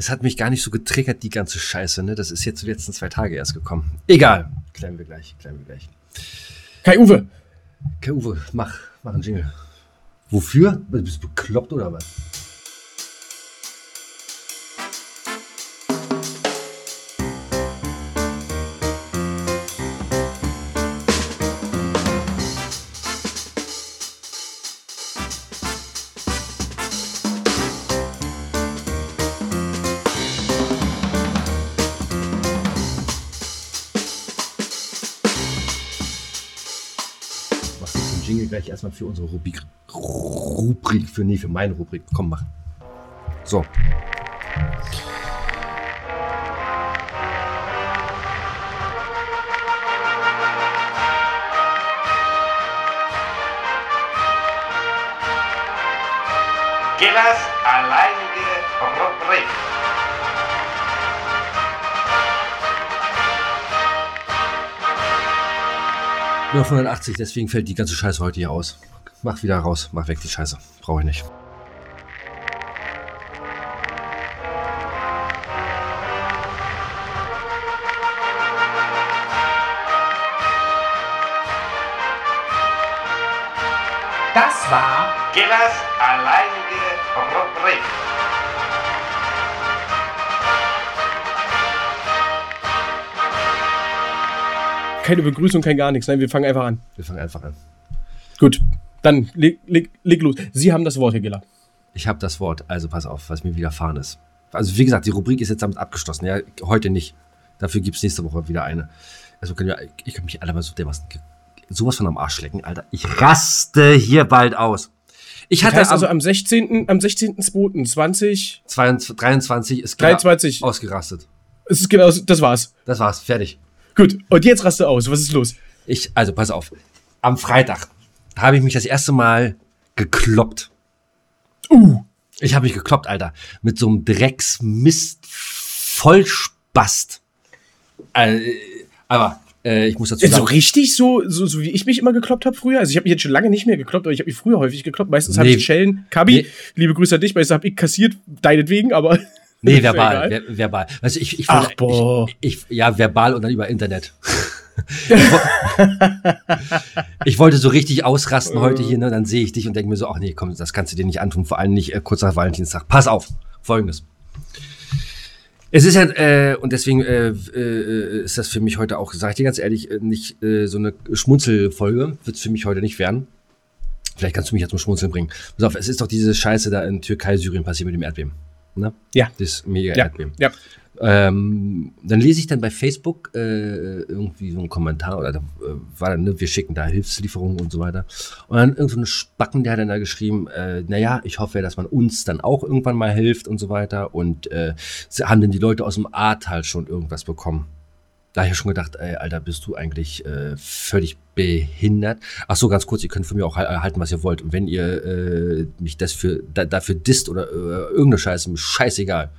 Es hat mich gar nicht so getriggert, die ganze Scheiße, ne? Das ist jetzt die letzten zwei Tage erst gekommen. Egal. Klären wir gleich, klären wir gleich. Kai Uwe. Kai Uwe, mach, mach einen Jingle. Wofür? Bist du bekloppt oder was? Erstmal für unsere Rubrik. Rubrik, für, nee, für meine Rubrik. Komm, mach. So. Gillers Nur auf 180, deswegen fällt die ganze Scheiße heute hier aus. Mach wieder raus, mach weg die Scheiße. Brauche ich nicht. Das war Gillers Keine Begrüßung, kein gar nichts. Nein, wir fangen einfach an. Wir fangen einfach an. Gut, dann leg, leg, leg los. Sie haben das Wort, Herr Giller. Ich habe das Wort, also pass auf, was mir widerfahren ist. Also wie gesagt, die Rubrik ist jetzt damit abgeschlossen. Ja, heute nicht. Dafür gibt es nächste Woche wieder eine. Also können wir, ich kann mich alle mal so dermaßen sowas von am Arsch lecken, Alter. Ich raste hier bald aus. Ich Das hatte heißt also am am 16. am 16.02.2023 22, 23 ist genau 23. ausgerastet. Es ist genau, das war's. Das war's, fertig. Gut, und jetzt raste aus. Was ist los? Ich, also pass auf. Am Freitag habe ich mich das erste Mal gekloppt. Uh, Ich habe mich gekloppt, Alter. Mit so einem Drecksmist Vollspast. Äh, aber äh, ich muss dazu so sagen, richtig so, so, so wie ich mich immer gekloppt habe früher. Also ich habe mich jetzt schon lange nicht mehr gekloppt, aber ich habe mich früher häufig gekloppt. Meistens habe Nee. ich Schellen, Kabi, Nee. liebe Grüße an dich, meistens habe ich kassiert, deinetwegen, aber. Nee, verbal, ver verbal. Weißt du, ich, ich, Ach, boah. ich, ich, ja, verbal und dann über Internet. ich, wo- ich wollte so richtig ausrasten heute hier, ne? Dann sehe ich dich und denke mir so, ach nee, komm, das kannst du dir nicht antun, vor allem nicht äh, kurz nach Valentinstag. Pass auf, folgendes. Es ist ja, äh, und deswegen äh, äh, ist das für mich heute auch, sage ich dir ganz ehrlich, äh, nicht äh, so eine Schmunzelfolge, wird es für mich heute nicht werden. Vielleicht kannst du mich ja zum Schmunzeln bringen. Pass auf, es ist doch diese Scheiße da in Türkei, Syrien passiert mit dem Erdbeben. Ne? Ja. Das mega Ja, Erdbeben. ja. Ähm, dann lese ich dann bei Facebook äh, irgendwie so einen Kommentar oder da äh, war dann, ne, wir schicken da Hilfslieferungen und so weiter. Und dann irgend so ein Spacken, der hat dann da geschrieben, äh, naja, ich hoffe, dass man uns dann auch irgendwann mal hilft und so weiter. Und äh, haben denn die Leute aus dem Ahrtal schon irgendwas bekommen? Da habe ich schon gedacht, ey, Alter, bist du eigentlich äh, völlig behindert? Ach so, ganz kurz, ihr könnt von mir auch hal- halten, was ihr wollt. Und wenn ihr äh, mich das für, da, dafür disst oder äh, irgendeine Scheiße, mir scheißegal.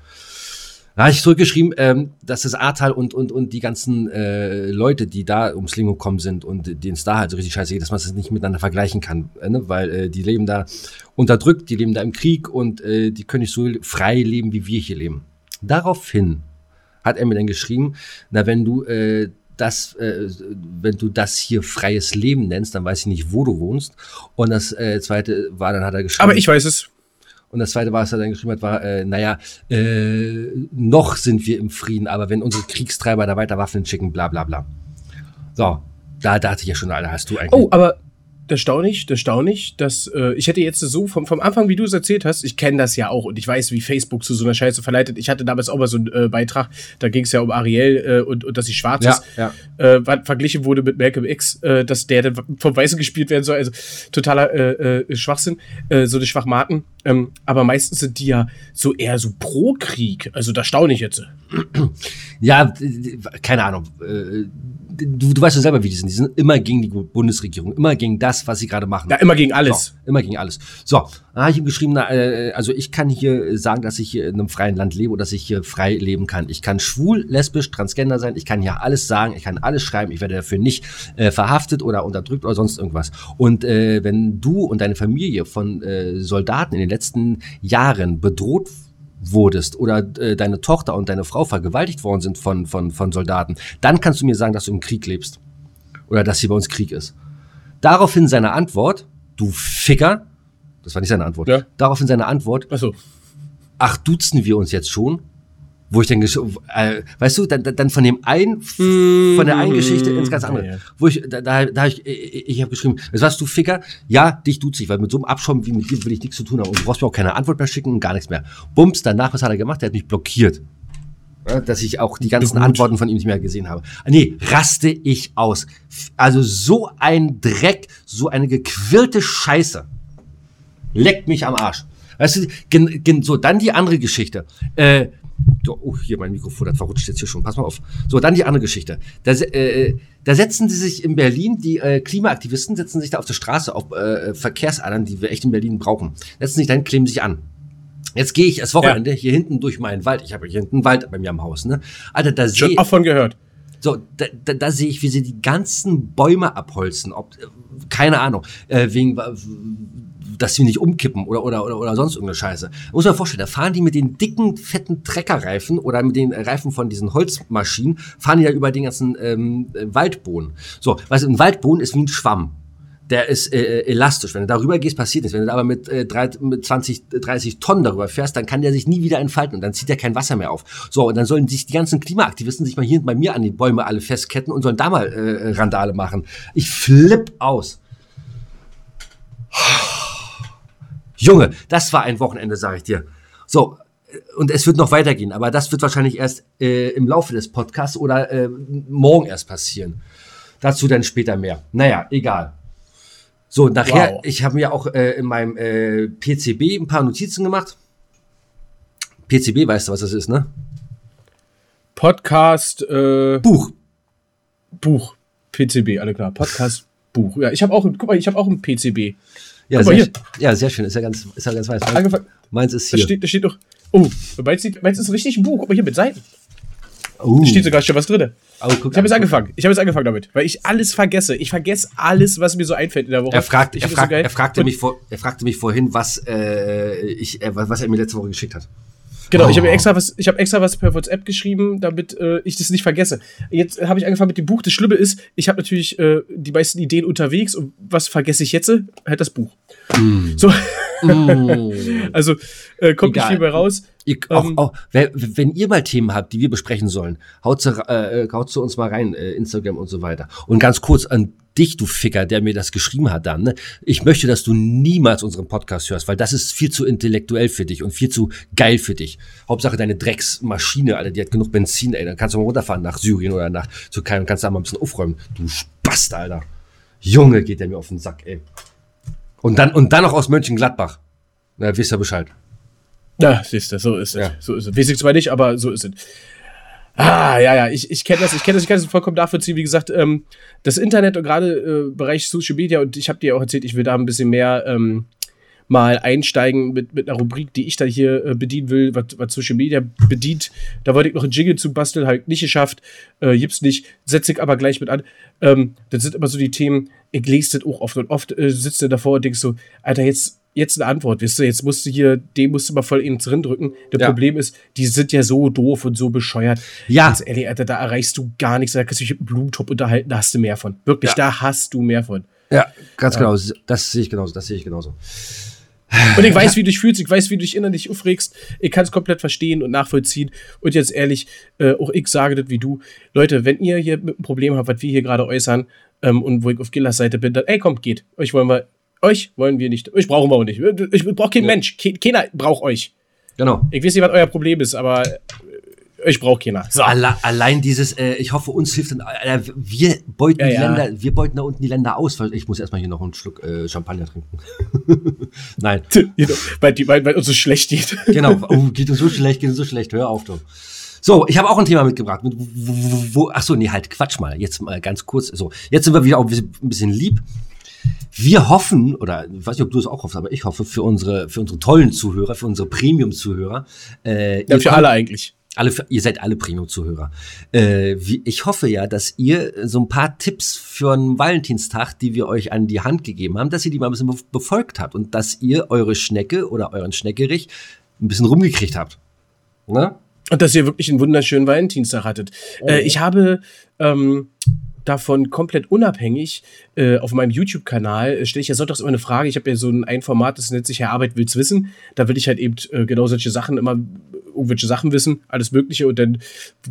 Da habe ich zurückgeschrieben, ähm, dass das Ahrtal und, und, und die ganzen äh, Leute, die da ums Leben gekommen sind und denen es da halt so richtig scheiße geht, dass man das nicht miteinander vergleichen kann. Äh, ne? Weil äh, die leben da unterdrückt, die leben da im Krieg und äh, die können nicht so frei leben, wie wir hier leben. Daraufhin hat er mir dann geschrieben, na, wenn du äh, das, äh, wenn du das hier freies Leben nennst, dann weiß ich nicht, wo du wohnst. Und das äh, zweite war, dann hat er geschrieben. Aber ich weiß es. Und das zweite, was er dann geschrieben hat, war, äh, naja, äh, noch sind wir im Frieden, aber wenn unsere Kriegstreiber da weiter Waffen schicken, bla bla bla. So, da dachte ich ja schon, Alter, hast du eigentlich. Oh, aber das staune ich, das staune ich, dass äh, ich hätte jetzt so vom, vom Anfang, wie du es erzählt hast, ich kenne das ja auch und ich weiß, wie Facebook zu so einer Scheiße verleitet. Ich hatte damals auch mal so einen äh, Beitrag, da ging es ja um Ariel äh, und, und dass sie schwarz ja, ist, ja. äh, verglichen wurde mit Malcolm X, äh, dass der dann vom Weißen gespielt werden soll. Also totaler äh, äh, Schwachsinn, äh, so eine Schwachmaten. Ähm, aber meistens sind die ja so eher so pro Krieg. Also da staune ich jetzt. Ja, keine Ahnung. Äh, Du, du weißt ja selber, wie die sind. Die sind immer gegen die Bundesregierung, immer gegen das, was sie gerade machen. Ja, immer gegen alles. So, immer gegen alles. So, dann habe ich ihm geschrieben, na, äh, also ich kann hier sagen, dass ich hier in einem freien Land lebe und dass ich hier frei leben kann. Ich kann schwul, lesbisch, transgender sein, ich kann hier alles sagen, ich kann alles schreiben, ich werde dafür nicht äh, verhaftet oder unterdrückt oder sonst irgendwas. Und äh, wenn du und deine Familie von äh, Soldaten in den letzten Jahren bedroht wurdest oder äh, deine Tochter und deine Frau vergewaltigt worden sind von, von, von Soldaten, dann kannst du mir sagen, dass du im Krieg lebst. Oder dass hier bei uns Krieg ist. Daraufhin seine Antwort, du Ficker, das war nicht seine Antwort, Ja. daraufhin seine Antwort, Achso. ach, duzen wir uns jetzt schon? Wo ich dann, äh, weißt du, dann, dann von dem einen, von der einen Geschichte ins ganz andere. Ja, ja. Wo ich, da, da, da ich, ich, ich habe geschrieben, was warst du Ficker? Ja, dich duze ich, weil mit so einem Abschaum wie mit dir will ich nichts zu tun haben. Und du brauchst mir auch keine Antwort mehr schicken und gar nichts mehr. Bums, danach, was hat er gemacht? Er hat mich blockiert. Ja, dass ich auch die ganzen Gut. Antworten von ihm nicht mehr gesehen habe. Nee, raste ich aus. Also so ein Dreck, so eine gequirlte Scheiße. Leckt mich am Arsch. Weißt du, so, dann die andere Geschichte. Äh, oh, hier mein Mikrofon, das verrutscht jetzt hier schon. Pass mal auf. So, dann die andere Geschichte. Da, äh, da setzen sie sich in Berlin, die äh, Klimaaktivisten setzen sich da auf der Straße auf äh, Verkehrsadern, die wir echt in Berlin brauchen. Setzen sich dahin, kleben sich an. Jetzt gehe ich das Wochenende hier hinten durch meinen Wald. Ich habe hier hinten einen Wald bei mir am Haus, ne? Alter, da sehe Schon auch von gehört. So, da, da, da sehe ich, wie sie die ganzen Bäume abholzen. Ob, keine Ahnung, äh, wegen, dass sie nicht umkippen oder, oder, oder, oder sonst irgendeine Scheiße. Muss man vorstellen, da fahren die mit den dicken, fetten Treckerreifen oder mit den Reifen von diesen Holzmaschinen, fahren die da über den ganzen ähm, äh, Waldboden. So, weißt du, ein Waldboden ist wie ein Schwamm. Der ist äh, elastisch. Wenn du darüber gehst, passiert nichts. Wenn du aber mit, äh, drei, mit 20, 30 Tonnen darüber fährst, dann kann der sich nie wieder entfalten und dann zieht er kein Wasser mehr auf. So, und dann sollen sich die ganzen Klimaaktivisten sich mal hier bei mir an die Bäume alle festketten und sollen da mal äh, Randale machen. Ich flipp aus. Junge, das war ein Wochenende, sage ich dir. So, äh, und es wird noch weitergehen, aber das wird wahrscheinlich erst äh, im Laufe des Podcasts oder äh, morgen erst passieren. Dazu dann später mehr. Naja, egal. So, nachher, Wow. ich habe mir auch äh, in meinem äh, PCB ein paar Notizen gemacht. PCB, weißt du, was das ist, ne? Podcast, äh, Buch. Buch. PCB, alle klar. Podcast, Buch. Ja, ich habe auch, guck mal, ich habe auch ein PCB. Ja, sehr, hier. ja, sehr schön. Ist ja ganz, ist ja ganz weiß. Angefangen, Meins ist da hier. steht, da steht doch, oh, meins, meins ist richtig ein Buch. Guck mal hier mit Seiten. Uh, Da steht sogar schon was drin. oh, guck Ich habe jetzt an. angefangen. Ich habe jetzt angefangen damit, weil ich alles vergesse. Ich vergesse alles, was mir so einfällt in der Woche. Er, fragt, er, fragt, so er, fragte mich vor, er fragte mich vorhin, was, äh, ich, äh, was er mir letzte Woche geschickt hat. Genau, ich habe Oh. extra was, ich habe extra was per WhatsApp geschrieben, damit äh, ich das nicht vergesse. Jetzt habe ich angefangen mit dem Buch. Das Schlimme ist, ich habe natürlich äh, die meisten Ideen unterwegs und was vergesse ich jetzt? Halt das Buch. So, also äh, kommt nicht Egal. viel mehr raus. Ihr, auch, Ähm, auch, wer, wenn ihr mal Themen habt, die wir besprechen sollen, haut zu, äh, haut zu uns mal rein, äh, Instagram und so weiter. Und ganz kurz an dich, du Ficker, der mir das geschrieben hat dann. Ne? Ich möchte, dass du niemals unseren Podcast hörst, weil das ist viel zu intellektuell für dich und viel zu geil für dich. Hauptsache deine Drecksmaschine, Alter, die hat genug Benzin, ey. Dann kannst du mal runterfahren nach Syrien oder nach Türkei und kannst da mal ein bisschen aufräumen. Du Spast, Alter. Junge, geht der mir auf den Sack, ey. Und dann, und dann noch aus Mönchengladbach. Na, wisst ihr Bescheid. Ja, siehst du, so ist es. Ja. So ist es. Weiß ich zwar nicht, aber so ist es. Ah, ja, ja, ich, ich kenne das, ich kenne das, ich kann das vollkommen nachvollziehen. Wie gesagt, ähm, das Internet und gerade äh, Bereich Social Media und ich habe dir auch erzählt, ich will da ein bisschen mehr ähm, mal einsteigen mit, mit einer Rubrik, die ich da hier äh, bedienen will, was, was Social Media bedient. Da wollte ich noch einen Jingle zu basteln, halt nicht geschafft, äh, gibt's nicht, setze ich aber gleich mit an. Ähm, das sind immer so die Themen, ich lese das auch oft und oft äh, sitzt du davor und denkst so, Alter, jetzt, jetzt eine Antwort, weißt du, jetzt musst du hier, den musst du mal voll ins drin drücken. Das Ja. Problem ist, die sind ja so doof und so bescheuert. Ja. Ganz ehrlich, Alter, da erreichst du gar nichts, da kannst du dich mit einem Blumentopf unterhalten, da hast du mehr von. Wirklich, Ja. da hast du mehr von. Ja, ganz genau. Das sehe ich genauso. Das sehe ich genauso. Und ich weiß, wie du dich fühlst, ich weiß, wie du dich innerlich aufregst. Ich kann es komplett verstehen und nachvollziehen. Und jetzt ehrlich, äh, auch ich sage das wie du. Leute, wenn ihr hier mit einem Problem habt, was wir hier gerade äußern, ähm, und wo ich auf Gillers Seite bin, dann, ey, kommt, geht. Euch wollen wir, euch wollen wir nicht, euch brauchen wir auch nicht. Ich brauche keinen Ja. Mensch. Ke keiner braucht euch. Genau. Ich weiß nicht, was euer Problem ist, aber euch braucht keiner. So. Alle, allein dieses, äh, ich hoffe, uns hilft dann, äh, wir beuten Ja, die ja. Länder, wir beuten da unten die Länder aus, weil ich muss erstmal hier noch einen Schluck äh, Champagner trinken. Nein, Genau, weil, die, weil, weil uns so schlecht geht. genau. Oh, geht uns so schlecht, geht uns so schlecht. Hör auf, du. So, ich habe auch ein Thema mitgebracht. Mit, wo, wo, ach so, nee, halt, Quatsch mal. Jetzt mal ganz kurz. So, jetzt sind wir wieder auch ein bisschen, lieb. Wir hoffen, oder ich weiß nicht, ob du es auch hoffst, aber ich hoffe für unsere, für unsere tollen Zuhörer, für unsere Premium-Zuhörer. Äh, Ja, für kommt- alle eigentlich. Alle, ihr seid alle Premium-Zuhörer. Äh, ich hoffe ja, dass ihr so ein paar Tipps für einen Valentinstag, die wir euch an die Hand gegeben haben, dass ihr die mal ein bisschen be- befolgt habt und dass ihr eure Schnecke oder euren Schneckerich ein bisschen rumgekriegt habt. Ne? Und dass ihr wirklich einen wunderschönen Valentinstag hattet. Äh, ich habe ähm, davon komplett unabhängig äh, auf meinem YouTube-Kanal äh, stelle ich ja sonntags immer eine Frage. Ich habe ja so ein, ein Format, das nennt sich Herr Arbeit will's wissen. Da will ich halt eben äh, genau solche Sachen immer irgendwelche Sachen wissen, alles Mögliche. Und dann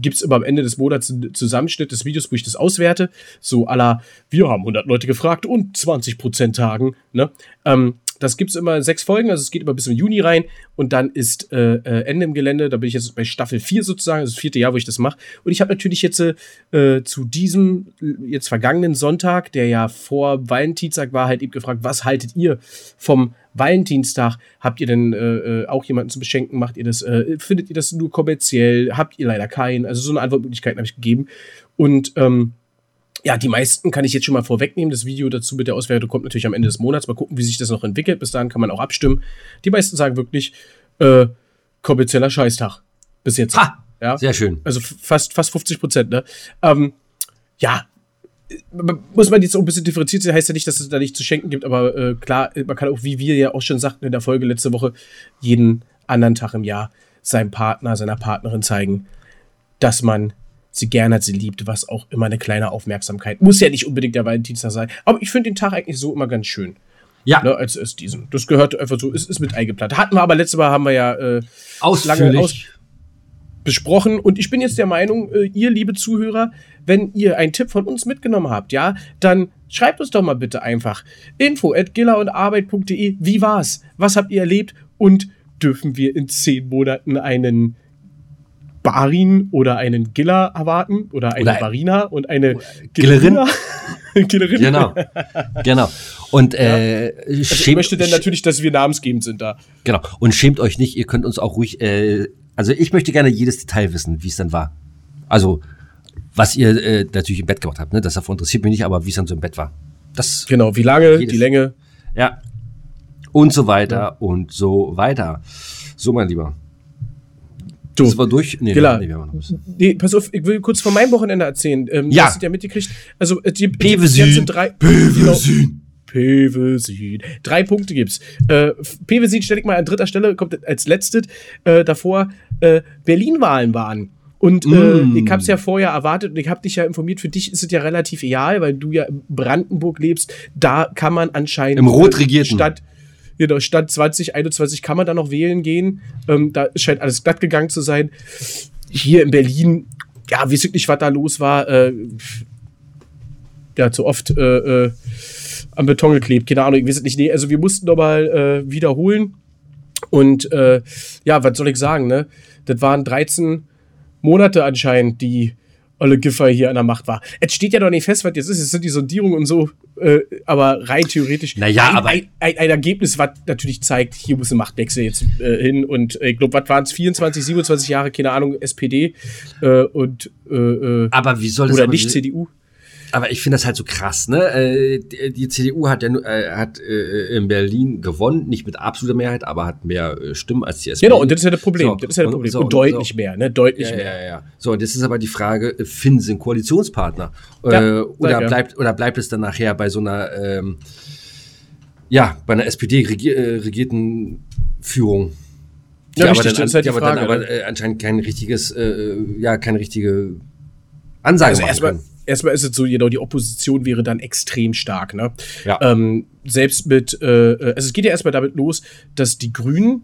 gibt's immer am Ende des Monats einen Zusammenschnitt des Videos, wo ich das auswerte. So aller, wir haben 100 Leute gefragt und 20% Tagen. Ne? Ähm, das gibt's immer sechs Folgen, also es geht immer bis im Juni rein und dann ist äh, äh, Ende im Gelände. Da bin ich jetzt bei Staffel 4 sozusagen, das, ist das vierte Jahr, wo ich das mache. Und ich habe natürlich jetzt äh, zu diesem jetzt vergangenen Sonntag, der ja vor Valentinstag war, halt eben gefragt, was haltet ihr vom Valentinstag? Habt ihr denn äh, äh, auch jemanden zu beschenken? Macht ihr das? Äh, findet ihr das nur kommerziell? Habt ihr leider keinen? Also so eine Antwortmöglichkeit habe ich gegeben. Und ähm, ja, die meisten kann ich jetzt schon mal vorwegnehmen. Das Video dazu mit der Auswertung kommt natürlich am Ende des Monats. Mal gucken, wie sich das noch entwickelt. Bis dahin kann man auch abstimmen. Die meisten sagen wirklich, äh, kommerzieller Scheißtag. Bis jetzt. Ha! Ja? Sehr schön. Also fast, fast 50 Prozent, ne? Ähm, ja, muss man jetzt auch ein bisschen differenziert sein, heißt ja nicht, dass es da nicht zu schenken gibt, aber äh, klar, man kann auch, wie wir ja auch schon sagten in der Folge letzte Woche, jeden anderen Tag im Jahr seinem Partner, seiner Partnerin zeigen, dass man sie gerne hat, sie liebt, was auch immer eine kleine Aufmerksamkeit. Muss ja nicht unbedingt der Valentinstag sein, aber ich finde den Tag eigentlich so immer ganz schön. Ja. Ne, als, als diesen. Das gehört einfach so, ist, ist mit eingeplant. Hatten wir aber letztes Mal, haben wir ja äh, Ausführlich. lange aus besprochen. Und ich bin jetzt der Meinung, äh, ihr, liebe Zuhörer, wenn ihr einen Tipp von uns mitgenommen habt, ja, dann schreibt uns doch mal bitte einfach info at gillerundarbeit.de. Wie war's? Was habt ihr erlebt? Und dürfen wir in zehn Monaten einen Barin oder einen Giller erwarten? Oder eine Oder Barina und eine Gillerin? Gillerina? Gillerin? Genau. genau. Und äh, Also ich möchte denn natürlich, dass wir namensgebend sind da. genau. Und schämt euch nicht, ihr könnt uns auch ruhig, äh, also ich möchte gerne jedes Detail wissen, wie es dann war. Also, was ihr äh, natürlich im Bett gemacht habt, ne? Das davon interessiert mich nicht, aber wie es dann so im Bett war. Das, Genau, wie lange, Jedes- die Länge. ja. Und so weiter und so weiter. So, mein Lieber. Du. Das war durch. Nee, Gilla. nee, wir haben noch ein bisschen. Nee, pass auf, ich will kurz von meinem Wochenende erzählen. Ähm, Ja. Du hast ja mitgekriegt. Also, äh, die, Pevesin. jetzt sind drei. Pevesin. Pevesin. Drei Punkte gibt's. Äh, Pevesin stelle ich mal an dritter Stelle, kommt als letztes. Äh, davor äh, Berlin-Wahlen waren. Und äh, Mm. ich habe es ja vorher erwartet und ich habe dich ja informiert, für dich ist es ja relativ egal, weil du ja in Brandenburg lebst. Da kann man anscheinend. Im rot äh, regierten. Stadt, genau, Stadt 2021 kann man da noch wählen gehen. Ähm, da scheint alles glatt gegangen zu sein. Hier in Berlin, ja, weiß ich nicht, was da los war. Äh, ja, zu oft äh, äh, am Beton geklebt. Keine Ahnung, ich weiß es nicht. Nee, also wir mussten nochmal äh, wiederholen. Und äh, ja, was soll ich sagen, ne? Das waren 13 Monate anscheinend, die Olle Giffer hier an der Macht war. Es steht ja noch nicht fest, was jetzt ist. Es sind die Sondierungen und so. Äh, aber rein theoretisch. Naja, ein, aber- Ein, ein, ein Ergebnis, was natürlich zeigt, hier muss ein Machtwechsel jetzt äh, hin. Und äh, ich glaube, was waren es? 24, 27 Jahre, keine Ahnung, SPD äh, und äh, äh, Aber wie soll das oder nicht CDU. Aber ich finde das halt so krass, ne? Äh, die, die CDU hat ja äh, hat äh, in Berlin gewonnen, nicht mit absoluter Mehrheit, aber hat mehr Stimmen als die SPD. Genau, und das ist ja das Problem. So, das ist ja das und- Problem. so, und und deutlich so. mehr, ne? Deutlich Ja, mehr. ja, ja. So, und jetzt ist aber die Frage, finden Sie einen Koalitionspartner? Ja, oder, ja. bleibt, oder bleibt es dann nachher bei so einer, ähm, ja, bei einer SPD regier, äh, regierten Führung? Ja, aber richtig, dann, das ist halt die die aber dann Frage, aber anscheinend kein richtiges, äh, ja, keine richtige Ansage Also machen erstmal, können. Erstmal ist es so, genau, die Opposition wäre dann extrem stark, ne? Ja. Ähm, selbst mit, äh, äh, also es geht ja erstmal damit los, dass die Grünen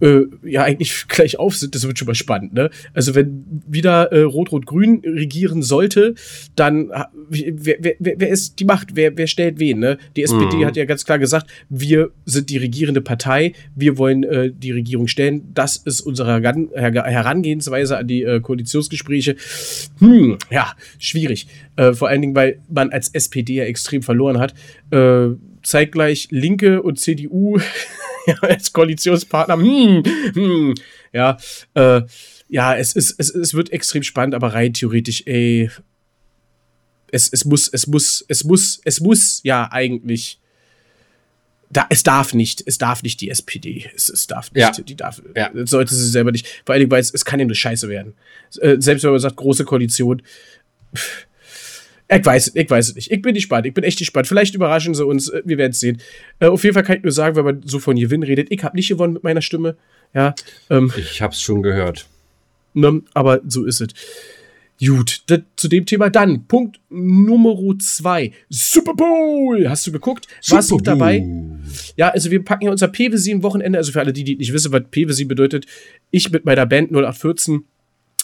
äh, ja eigentlich gleich auf sind, das wird schon mal spannend, ne? Also wenn wieder äh, Rot-Rot-Grün regieren sollte, dann wer, wer, wer ist die Macht? Wer, wer stellt wen, ne? Die SPD Mhm. hat ja ganz klar gesagt, wir sind die regierende Partei, wir wollen äh, die Regierung stellen. Das ist unsere Heran Her Herangehensweise an die äh, Koalitionsgespräche. Hm, ja, schwierig. Äh, vor allen Dingen, weil man als SPD ja extrem verloren hat. Äh, zeitgleich Linke und CDU als Koalitionspartner. Hm, hm, ja, äh, ja, es, ist, es, es wird extrem spannend, aber rein theoretisch, ey, es, es muss, es muss, es muss, es muss ja eigentlich. Da, es darf nicht, es darf nicht die SPD. Es, es darf nicht, Ja. die darf, Ja. sollte sie selber nicht. Vor allen Dingen, weil es, es kann ja nur scheiße werden. Äh, selbst wenn man sagt, große Koalition. pff, Ich weiß, es- ich weiß es nicht. Ich bin gespannt. Ich bin echt gespannt. Vielleicht überraschen sie uns. äh, Wir werden es sehen. Äh, auf jeden Fall kann ich nur sagen, wenn man so von Gewinn redet, ich habe nicht gewonnen mit meiner Stimme. Ja, ähm, Ich hab's schon gehört. ne, aber so ist es. Gut, das, zu dem Thema dann. Punkt Nummer zwei. Super Bowl. Hast du geguckt? Warst du dabei? Ja, also wir packen ja unser PW7-Wochenende, also für alle, die, die nicht wissen, was PW7 bedeutet, ich mit meiner Band 0814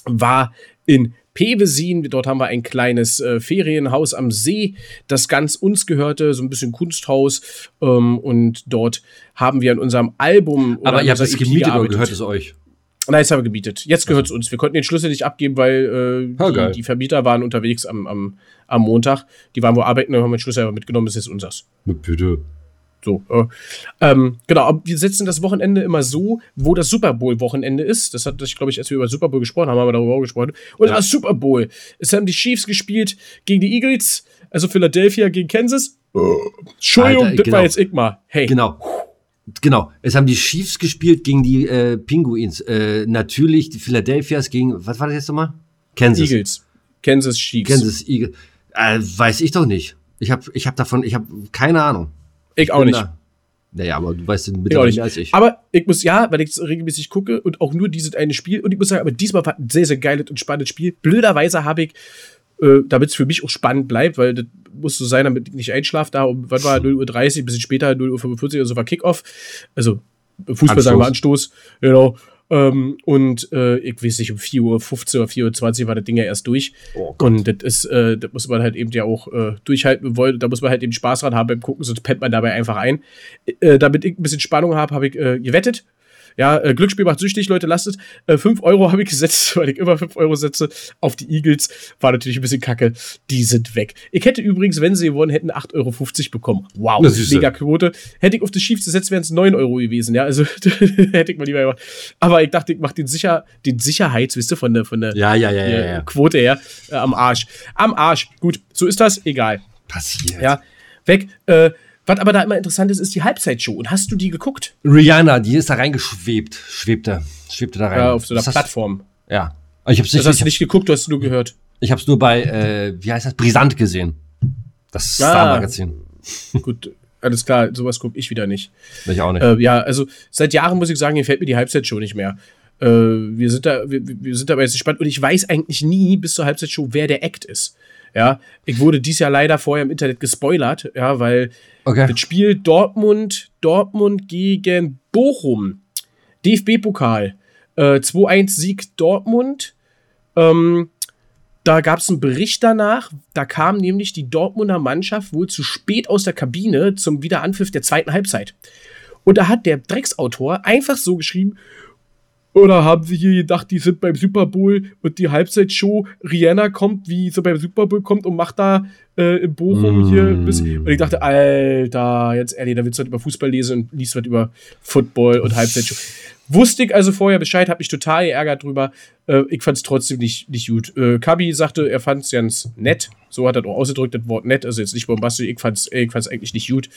war in Pevesin. Dort haben wir ein kleines äh, Ferienhaus am See, das ganz uns gehörte, so ein bisschen Kunsthaus. Ähm, und dort haben wir an unserem Album. Aber ihr habt es EP gemietet oder gehört es euch? Nein, das haben wir gebietet. Jetzt gehört es uns. Wir konnten den Schlüssel nicht abgeben, weil äh, geil. die, die Vermieter waren unterwegs am, am, am Montag. Die waren wo arbeiten, dann haben wir den Schlüssel aber mitgenommen, ist jetzt unseres. Bitte. So, äh, ähm, genau, wir setzen das Wochenende immer so, wo das Super Bowl-Wochenende ist. Das hat, ich glaube ich, als wir über Super Bowl gesprochen haben, haben wir darüber auch gesprochen. Und Ja. das Super Bowl. Es haben die Chiefs gespielt gegen die Eagles, also Philadelphia gegen Kansas. Entschuldigung, Alter, das genau. war jetzt Igmar. Hey, Genau. Genau. Es haben die Chiefs gespielt gegen die äh, Pinguins. Äh, natürlich die Philadelphias gegen, was war das jetzt nochmal? Kansas. Eagles. Kansas Chiefs. Kansas Eagle. Äh, weiß ich doch nicht. Ich habe ich hab davon, ich habe keine Ahnung. Ich auch nicht. da- Naja, aber du weißt mittlerweile nicht. mehr als ich. Aber ich muss, ja, weil ich es regelmäßig gucke und auch nur dieses eine Spiel. Und ich muss sagen, aber diesmal war ein sehr, sehr geiles und spannendes Spiel. Blöderweise habe ich, äh, damit es für mich auch spannend bleibt, weil das muss so sein, damit ich nicht einschlafe, da um, wann war 0.30 Uhr, ein bisschen später, 0.45 Uhr oder so war Kickoff. Also, Fußball sagen wir Anstoß, genau. Ähm, und äh, ich weiß nicht, um 4.15 Uhr, 4.20 Uhr war das Ding ja erst durch. Oh und das ist, äh, das muss man halt eben ja auch äh, durchhalten wollen. Da muss man halt eben Spaß dran haben beim Gucken, sonst pennt man dabei einfach ein. Äh, damit ich ein bisschen Spannung habe, habe ich äh, gewettet. Ja, äh, Glücksspiel macht süchtig, Leute, lasst es. Äh, 5 Euro habe ich gesetzt, weil ich immer 5 Euro setze auf die Eagles. War natürlich ein bisschen kacke. Die sind weg. Ich hätte übrigens, wenn sie gewonnen hätten, 8,50 Euro bekommen. Wow, mega Quote. Hätte ich auf das Chiefs gesetzt, wären es 9 Euro gewesen. Ja, also hätte ich mal lieber gemacht. Aber ich dachte, ich mache den, Sicher den Sicherheits, wisst ihr, von der, von der Ja, ja, ja, ja, äh, ja. Quote her äh, am Arsch. Am Arsch. Gut, so ist das. Egal. Passiert. Ja, weg. Äh, was aber da immer interessant ist, ist die Halbzeitshow. Und hast du die geguckt? Rihanna, die ist da reingeschwebt. Schwebte. Schwebte da rein. Ja, auf so einer hast- Plattform. Ja. Ich hab's nicht, Das hast ich, du nicht geguckt, du hast nur gehört. ich hab's nur bei, äh, wie heißt das? Brisant gesehen. Das Ah. Star-Magazin. Gut, alles klar, sowas gucke ich wieder nicht. Ich auch nicht. Äh, ja, also seit Jahren muss ich sagen, gefällt mir die Halbzeitshow nicht mehr. Äh, wir, sind da, wir, wir sind aber jetzt gespannt und ich weiß eigentlich nie bis zur Halbzeitshow, wer der Act ist. Ja, ich wurde dies Jahr leider vorher im Internet gespoilert, ja, weil Okay. das Spiel Dortmund, Dortmund gegen Bochum, DFB-Pokal, äh, 2-1 Sieg Dortmund. Ähm, da gab es einen Bericht danach. Da kam nämlich die Dortmunder Mannschaft wohl zu spät aus der Kabine zum Wiederanpfiff der zweiten Halbzeit. Und da hat der Drecksautor einfach so geschrieben, oder haben sie hier gedacht, die sind beim Super Bowl und die Halbzeitshow, Rihanna kommt, wie sie beim Super Bowl kommt und macht da äh, in Bochum Mm. hier ein bisschen. Und ich dachte, Alter, jetzt ehrlich, da willst du was über Fußball lesen und liest was über Football und Halbzeitshow. Wusste ich also vorher Bescheid, hab mich total geärgert drüber. Äh, ich fand es trotzdem nicht, nicht gut. Äh, Kabi sagte, er fand es ganz nett. So hat er auch ausgedrückt, das Wort nett. Also jetzt nicht bombastisch. Ich fand es ich fand's eigentlich nicht gut.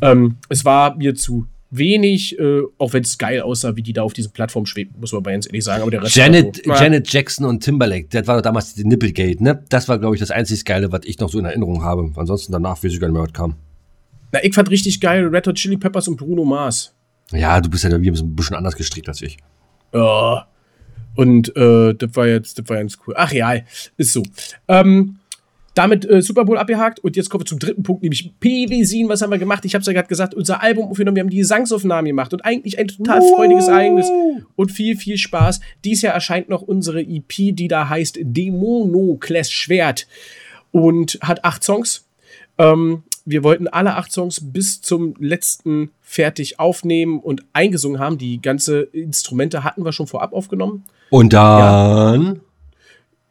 Ähm, es war mir zu wenig, äh, auch wenn es geil aussah, wie die da auf diese Plattform schwebten, muss man bei ganz ehrlich sagen. Aber der Rest Janet, so, Janet Jackson und Timberlake, das war doch damals die Nipplegate, ne? Das war, glaube ich, das einzig Geile, was ich noch so in Erinnerung habe. Ansonsten danach weiß ich gar nicht mehr, was kam. Na, ich fand richtig geil Red Hot Chili Peppers und Bruno Mars. Ja, du bist ja wie ein bisschen anders gestrickt als ich. Ja. Und äh, das war jetzt, das war ganz cool. Ach ja, ist so. Ähm, damit äh, Super Bowl abgehakt und jetzt kommen wir zum dritten Punkt, nämlich PW7. Was haben wir gemacht? Ich habe es ja gerade gesagt, unser Album aufgenommen, wir haben die Gesangsaufnahmen gemacht und eigentlich ein total freudiges Ereignis und viel, viel Spaß. Dies Jahr erscheint noch unsere EP, die da heißt Demono Class Schwert und hat acht Songs. Ähm, wir wollten alle acht Songs bis zum letzten fertig aufnehmen und eingesungen haben. Die ganze Instrumente hatten wir schon vorab aufgenommen. Und dann.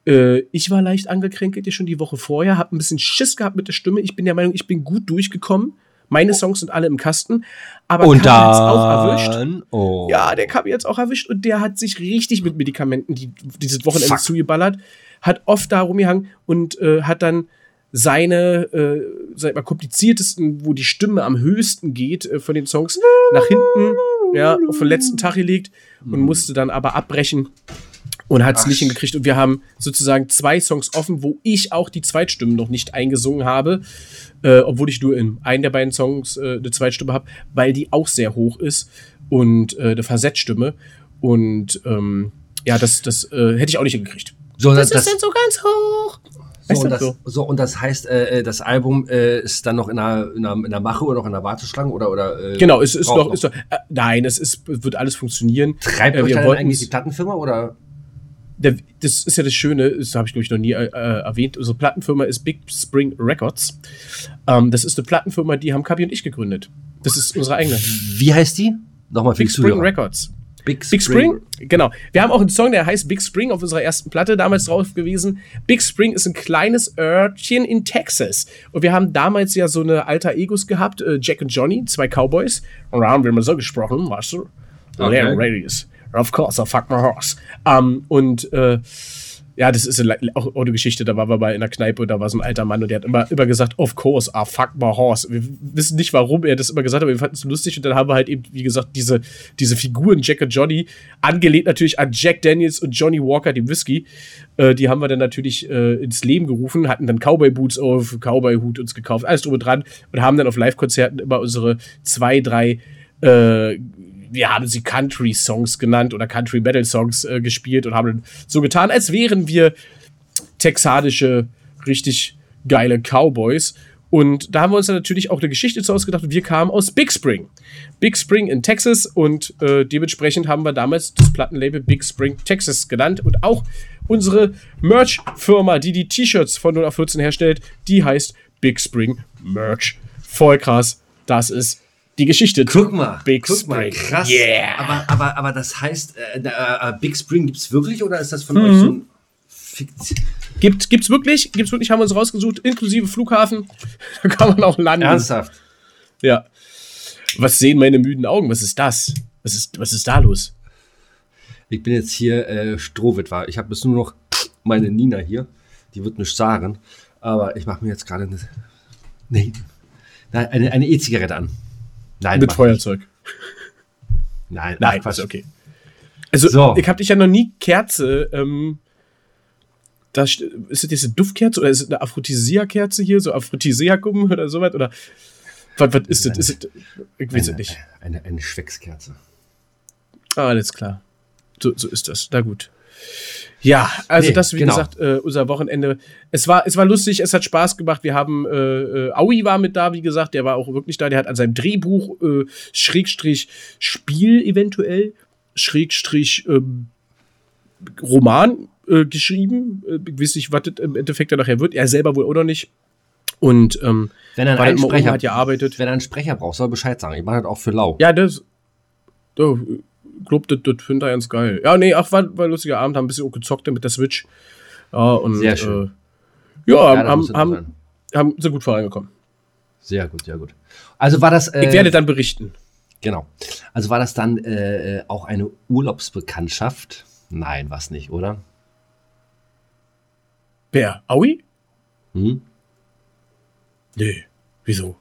Äh, ich war leicht angekränkelt, ja schon die Woche vorher, habe ein bisschen Schiss gehabt mit der Stimme. Ich bin der Meinung, ich bin gut durchgekommen. Meine Songs sind alle im Kasten. Aber Und Kabi hat's auch erwischt. Oh. Ja, der Kabi hat's auch erwischt und der hat sich richtig mit Medikamenten die, dieses Wochenende Fuck. zugeballert, hat oft da rumgehangen und äh, hat dann seine, äh, sag mal, kompliziertesten, wo die Stimme am höchsten geht äh, von den Songs, nach hinten, ja, auf den letzten Tag gelegt und musste dann aber abbrechen und hat es nicht hingekriegt. Und wir haben sozusagen zwei Songs offen, wo ich auch die Zweitstimmen noch nicht eingesungen habe, äh, obwohl ich nur in einem der beiden Songs äh, eine Zweitstimme habe, weil die auch sehr hoch ist und äh, eine Falsettstimme. Und ähm, ja, das, das äh, hätte ich auch nicht hingekriegt. So, das, das, so ganz hoch. so, und das, so. so, und das heißt, äh, äh, das Album äh, ist dann noch in der, in der, in der Mache oder noch in der Warteschlange oder, oder äh, Genau, es ist braucht noch, ist noch äh, nein, es ist, wird alles funktionieren. Treibt Äh, euch wir dann wollten eigentlich die Plattenfirma oder? Der, das ist ja das Schöne, das habe ich glaube ich noch nie äh, äh, erwähnt. Unsere Plattenfirma ist Big Spring Records. Ähm, das ist eine Plattenfirma, die haben Kabi und ich gegründet. Das ist unsere eigene. Wie heißt die? Nochmal Big Spring Zuhörer. Records. Big Big Spring, genau. Wir haben auch einen Song, der heißt Big Spring auf unserer ersten Platte damals drauf gewesen. Big Spring ist ein kleines Örtchen in Texas. Und wir haben damals ja so eine alter Egos gehabt, äh, Jack und Johnny, zwei Cowboys. Und da haben wir immer so gesprochen, weißt du? Okay. Radius. Of course, I fuck my horse. Ähm, und äh, ja, das ist auch, auch eine Geschichte. Da waren wir mal in der Kneipe und da war so ein alter Mann und der hat immer, immer gesagt, of course, I fuck my horse. Wir wissen nicht, warum er das immer gesagt hat, aber wir fanden es lustig und dann haben wir halt eben, wie gesagt, diese, diese Figuren Jack und Johnny, angelehnt natürlich an Jack Daniels und Johnny Walker, dem Whisky, äh, die haben wir dann natürlich äh, ins Leben gerufen, hatten dann Cowboy-Boots auf, Cowboy-Hut uns gekauft, alles drum und dran und haben dann auf Live-Konzerten immer unsere zwei, drei äh, wir haben sie Country-Songs genannt oder Country-Metal-Songs äh, gespielt und haben so getan, als wären wir texanische, richtig geile Cowboys. Und da haben wir uns dann natürlich auch eine Geschichte zu ausgedacht. Wir kamen aus Big Spring. Big Spring in Texas und äh, dementsprechend haben wir damals das Plattenlabel Big Spring Texas genannt. Und auch unsere Merch-Firma, die die T-Shirts von 0 auf 14 herstellt, die heißt Big Spring Merch. Voll krass. Das ist die Geschichte. Guck mal, Big guck mal, Spring. krass. Yeah. Aber, aber, aber das heißt, äh, äh, äh, Big Spring gibt's wirklich oder ist das von Mhm. euch so ein Fiktion? Gibt, gibt's wirklich, gibt's wirklich, haben wir uns rausgesucht, inklusive Flughafen. Da kann man auch landen. Ernsthaft? Ja. Was sehen meine müden Augen? Was ist das? Was ist, was ist da los? Ich bin jetzt hier äh, Strohwitwer. Ich habe bis nur noch meine Nina hier. Die wird nichts sagen. Aber ich mache mir jetzt gerade eine, eine eine E-Zigarette an. Nein, Mit Feuerzeug. Nein, Nein, ach, Quatsch. ist okay. Also, So. ich habe dich ja noch nie Kerze. Ähm, da st- ist das jetzt eine Duftkerze oder ist es eine Aphrodisia-Kerze hier? So Aphrodisiakum oder sowas? Oder was, was ist das? Ist das? Ich weiß es Eine, nicht. eine, eine Schweckskerze. Ah, alles klar. So, so ist das. Na gut. Ja, also Nee, das, wie genau. gesagt, äh, unser Wochenende. Es war, es war lustig, es hat Spaß gemacht. Wir haben, äh, äh, Aui war mit da, wie gesagt, der war auch wirklich da. Der hat an seinem Drehbuch, äh, Schrägstrich Spiel eventuell, Schrägstrich ähm, Roman äh, geschrieben. Äh, ich weiß nicht, was das im Endeffekt dann nachher wird. Er selber wohl auch noch nicht. Und ähm, Wenn er einen Sprecher hat gearbeitet. Wenn er einen Sprecher braucht, soll er Bescheid sagen. Ich mache das auch für lau. Ja, das. Oh, glaub, das, das finde ich ganz geil. Ja, nee, ach, war, war ein lustiger Abend, haben ein bisschen auch gezockt mit der Switch. Ja, und. Sehr schön. Äh, ja, Ja, haben, haben, haben, sind gut vorangekommen. Sehr gut, sehr gut. Also war das. Äh, Ich werde dann berichten. Genau. Also war das dann äh, äh, auch eine Urlaubsbekanntschaft? Nein, was nicht, oder? Wer? Aui? Hm? Nee. Wieso?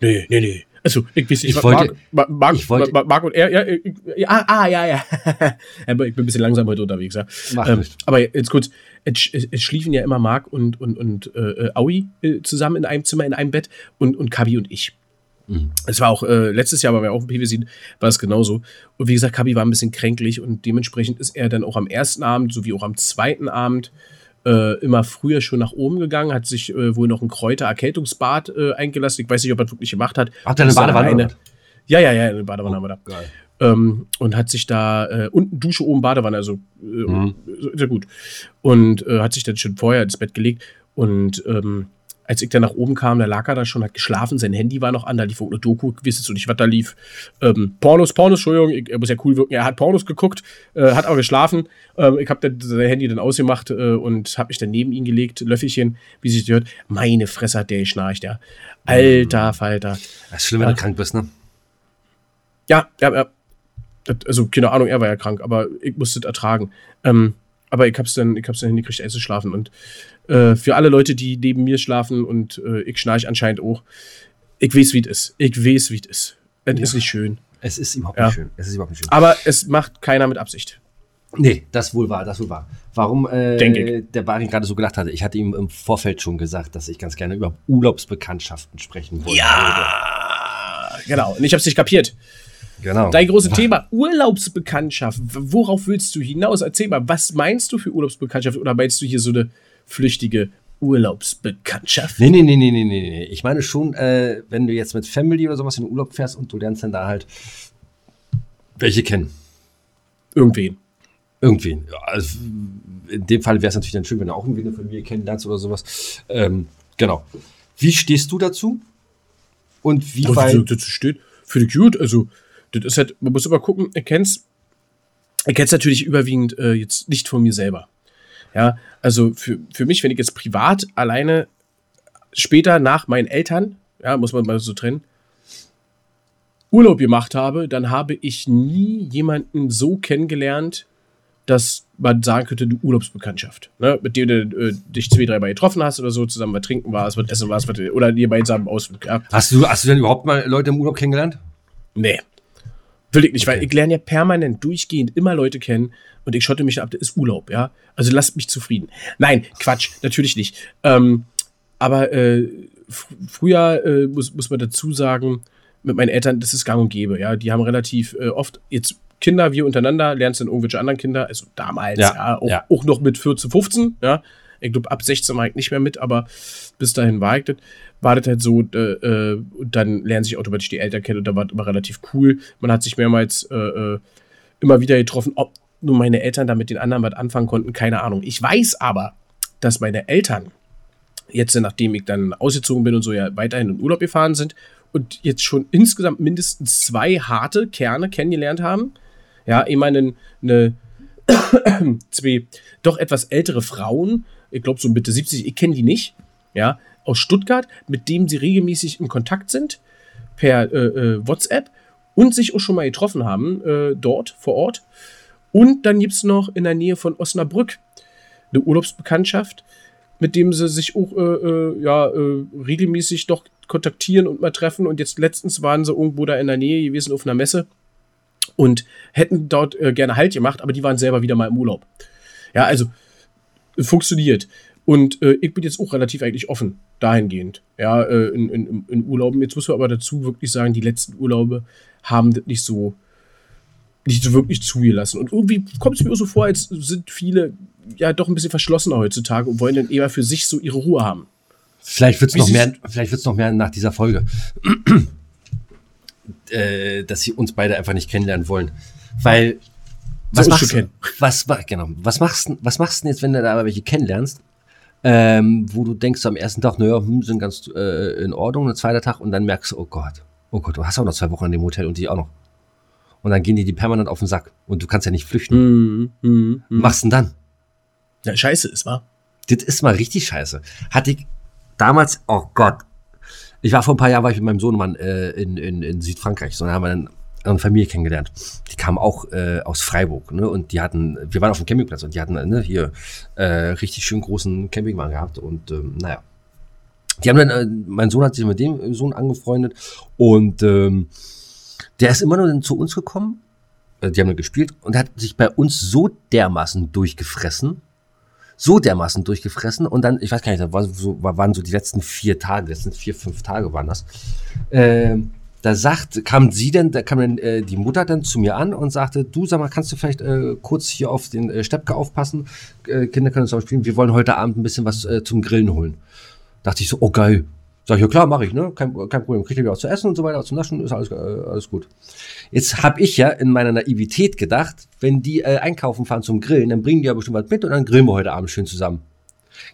Nee, nee, nee. Also, ich weiß nicht, Ich was wollte- Marc, Marc, ich wollte- Marc, und er, ja, ich, ja, ah, ah, ja, ja. Aber ich bin ein bisschen langsam heute unterwegs, ja. Ähm, aber jetzt kurz, es, es, schliefen ja immer Marc und, und, und äh, äh, Aui äh, zusammen in einem Zimmer, in einem Bett und, und Kabi und ich. Mhm. Es war auch äh, letztes Jahr, weil wir auch im PwC war es genauso. Und wie gesagt, Kabi war ein bisschen kränklich und dementsprechend ist er dann auch am ersten Abend sowie auch am zweiten Abend äh, immer früher schon nach oben gegangen, hat sich äh, wohl noch ein Kräuter-Erkältungsbad äh, eingelassen. Ich weiß nicht, ob er das wirklich gemacht hat. Habt ihr eine Badewanne? eine-? Ja, ja, ja, eine Badewanne haben wir da. Geil. Ähm, und hat sich da äh, unten Dusche, oben Badewanne, also äh, Mhm. sehr gut. Und äh, hat sich dann schon vorher ins Bett gelegt. Und ähm, als ich dann nach oben kam, da lag er da schon, hat geschlafen, sein Handy war noch an, da lief auch eine Doku, jetzt so nicht, was da lief. Ähm, Pornos, Pornos, Entschuldigung, ich, er muss ja cool wirken, er hat Pornos geguckt, äh, hat aber geschlafen. Ähm, ich habe dann sein Handy dann ausgemacht äh, und habe mich dann neben ihn gelegt, Löffelchen, wie sich hört. Meine Fresse hat der geschnarcht, ja. Alter Falter. Das ist schlimm, wenn Ja. du krank bist, ne? Ja, ja, ja. Also, keine Ahnung, er war ja krank, aber ich musste es ertragen. Ähm, aber ich hab's dann, ich hab's dann hingekriegt, einzuschlafen. Und äh, für alle Leute, die neben mir schlafen und äh, ich schnarch anscheinend auch, ich weiß, wie es ist. Ich weiß, wie es ist. Es Ja. ist nicht schön. Es ist überhaupt Ja. nicht schön. Es ist überhaupt nicht schön. Aber es macht keiner mit Absicht. Nee, das wohl war, das wohl war. Warum äh, Denke der Bari gerade so gedacht hatte, ich hatte ihm im Vorfeld schon gesagt, dass ich ganz gerne über Urlaubsbekanntschaften sprechen wollte. Ja, genau. Und ich hab's nicht kapiert. Genau. Dein großes Thema, Urlaubsbekanntschaft. Worauf willst du hinaus? Erzähl mal, was meinst du für Urlaubsbekanntschaft? Oder meinst du hier so eine flüchtige Urlaubsbekanntschaft? Nee, nee, nee, nee, nee, nee, nee. Ich meine schon, äh, wenn du jetzt mit Family oder sowas in den Urlaub fährst und du lernst dann da halt welche kennen. Irgendwen. Irgendwen. Ja, also in dem Fall wäre es natürlich dann schön, wenn du auch irgendwie eine Familie kennenlernst oder sowas. Ähm, genau. Wie stehst du dazu? Und wie weit. so dazu steht, finde ich gut. Also, das ist halt, man muss immer gucken, er kennt's, er kennt's natürlich überwiegend äh, jetzt nicht von mir selber. Ja, also für, für mich, wenn ich jetzt privat alleine später nach meinen Eltern, ja, muss man mal so trennen, Urlaub gemacht habe, dann habe ich nie jemanden so kennengelernt, dass man sagen könnte, eine Urlaubsbekanntschaft. Ne? Mit dem du äh, dich zwei, dreimal getroffen hast oder so, zusammen was trinken warst, was essen warst, was, oder ihr gemeinsam Ausflug. Ja? Hast du, hast du denn überhaupt mal Leute im Urlaub kennengelernt? Nee. Will ich nicht, weil Okay. ich lerne ja permanent durchgehend immer Leute kennen und ich schotte mich ab, das ist Urlaub, ja. Also lasst mich zufrieden. Nein, Quatsch, natürlich nicht. Ähm, aber äh, fr früher äh, muss, muss man dazu sagen, mit meinen Eltern, das ist gang und gäbe, ja. Die haben relativ äh, oft jetzt Kinder, wir untereinander, lernst dann irgendwelche anderen Kinder, also damals, ja, Ja, auch, ja. auch noch mit 14, 15, ja. Ich glaube, ab 16 war ich nicht mehr mit, aber bis dahin war ich das. War das halt so, äh, äh, dann lernen sich automatisch die Eltern kennen und da war das immer relativ cool. Man hat sich mehrmals äh, äh, immer wieder getroffen, ob nur meine Eltern da mit den anderen was anfangen konnten, keine Ahnung. Ich weiß aber, dass meine Eltern jetzt, nachdem ich dann ausgezogen bin und so ja weiterhin in Urlaub gefahren sind und jetzt schon insgesamt mindestens zwei harte Kerne kennengelernt haben. Ja, ich meine, eine, zwei doch etwas ältere Frauen, ich glaube so Mitte 70, ich kenne die nicht, ja, aus Stuttgart, mit denen sie regelmäßig in Kontakt sind, per äh, äh, WhatsApp und sich auch schon mal getroffen haben, äh, dort vor Ort. Und dann gibt es noch in der Nähe von Osnabrück eine Urlaubsbekanntschaft, mit dem sie sich auch äh, äh, ja, äh, regelmäßig doch kontaktieren und mal treffen. Und jetzt letztens waren sie irgendwo da in der Nähe gewesen auf einer Messe und hätten dort gerne Halt gemacht, aber die waren selber wieder mal im Urlaub. Ja, also funktioniert. Und äh, ich bin jetzt auch relativ eigentlich offen dahingehend. Ja, äh, in, in, in Urlauben. Jetzt muss man aber dazu wirklich sagen, die letzten Urlaube haben das nicht so nicht so wirklich zugelassen. Und irgendwie kommt es mir auch so vor, als sind viele ja doch ein bisschen verschlossener heutzutage und wollen dann eher für sich so ihre Ruhe haben. Vielleicht wird es noch mehr, vielleicht wird's noch mehr nach dieser Folge. äh, dass sie uns beide einfach nicht kennenlernen wollen. Weil, was uns machst, du, was, genau, was machst, du- was machst du denn jetzt, wenn du da aber welche kennenlernst, ähm, wo du denkst am ersten Tag, naja, hm, sind ganz äh, in Ordnung, ein zweiter Tag und dann merkst du, oh Gott, oh Gott, du hast auch noch zwei Wochen in dem Hotel und die auch noch. Und dann gehen die die permanent auf den Sack und du kannst ja nicht flüchten. Mhm, mhm, mhm. Machst du denn dann? Ja, scheiße ist, wahr? Das ist mal richtig scheiße. Hatte ich damals, oh Gott. Ich war vor ein paar Jahren war ich mit meinem Sohnemann äh, in, in, in Südfrankreich. So, dann haben wir dann eine Familie kennengelernt. Die kamen auch äh, aus Freiburg, ne? Und die hatten, wir waren auf dem Campingplatz und die hatten ne, hier äh, richtig schön großen Campingwagen gehabt und ähm, naja. Die haben dann, äh, mein Sohn hat sich mit dem Sohn angefreundet und ähm, der ist immer nur zu uns gekommen. Äh, die haben dann gespielt und hat sich bei uns so dermaßen durchgefressen, so dermaßen durchgefressen und dann, ich weiß gar nicht, war so, war- waren so die letzten vier Tage, letzten vier, fünf Tage waren das. Ähm, da sagt, kam sie denn, da kam dann äh, die Mutter dann zu mir an und sagte, du sag mal, kannst du vielleicht äh, kurz hier auf den äh, Steppke aufpassen? Äh, Kinder können zusammen spielen, wir wollen heute Abend ein bisschen was äh, zum Grillen holen. Dachte ich so, oh geil. Sag ich, ja klar, mache ich, ne? Kein, kein Problem. Kriegt ihr was zu essen und so weiter, was zu naschen, ist alles, äh, alles gut. Jetzt habe ich ja in meiner Naivität gedacht, wenn die äh, einkaufen fahren zum Grillen, dann bringen die ja bestimmt was mit und dann grillen wir heute Abend schön zusammen.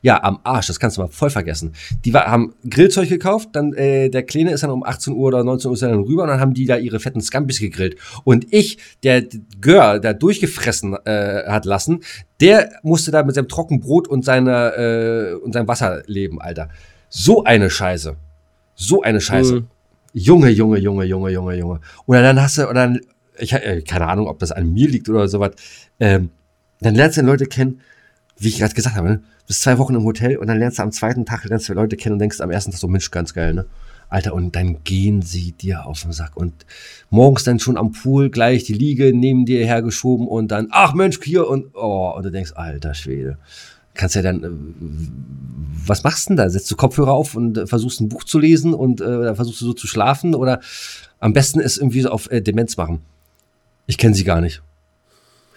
Ja, am Arsch, das kannst du mal voll vergessen. Die war, haben Grillzeug gekauft, dann äh, der Kleine ist dann um 18 Uhr oder 19 Uhr dann rüber und dann haben die da ihre fetten Scampis gegrillt. Und ich, der Gör, der durchgefressen äh, hat lassen, der musste da mit seinem Trockenbrot und seiner äh, und seinem Wasser leben, Alter. So eine Scheiße. So eine Scheiße. Mhm. Junge, Junge, Junge, Junge, Junge, Junge. Oder dann hast du, oder dann, ich äh, keine Ahnung, ob das an mir liegt oder sowas. Ähm, dann lernst du Leute kennen, wie ich gerade gesagt habe, ne? Bist zwei Wochen im Hotel und dann lernst du am zweiten Tag lernst du Leute kennen und denkst am ersten Tag so, Mensch, ganz geil, ne? Alter, und dann gehen sie dir auf den Sack und morgens dann schon am Pool gleich die Liege neben dir hergeschoben und dann, ach Mensch, hier und, oh, und du denkst, alter Schwede, kannst ja dann, äh, was machst du denn da? Setzt du Kopfhörer auf und äh, versuchst ein Buch zu lesen und äh, versuchst du so zu schlafen oder am besten ist irgendwie so auf äh, Demenz machen. Ich kenne sie gar nicht.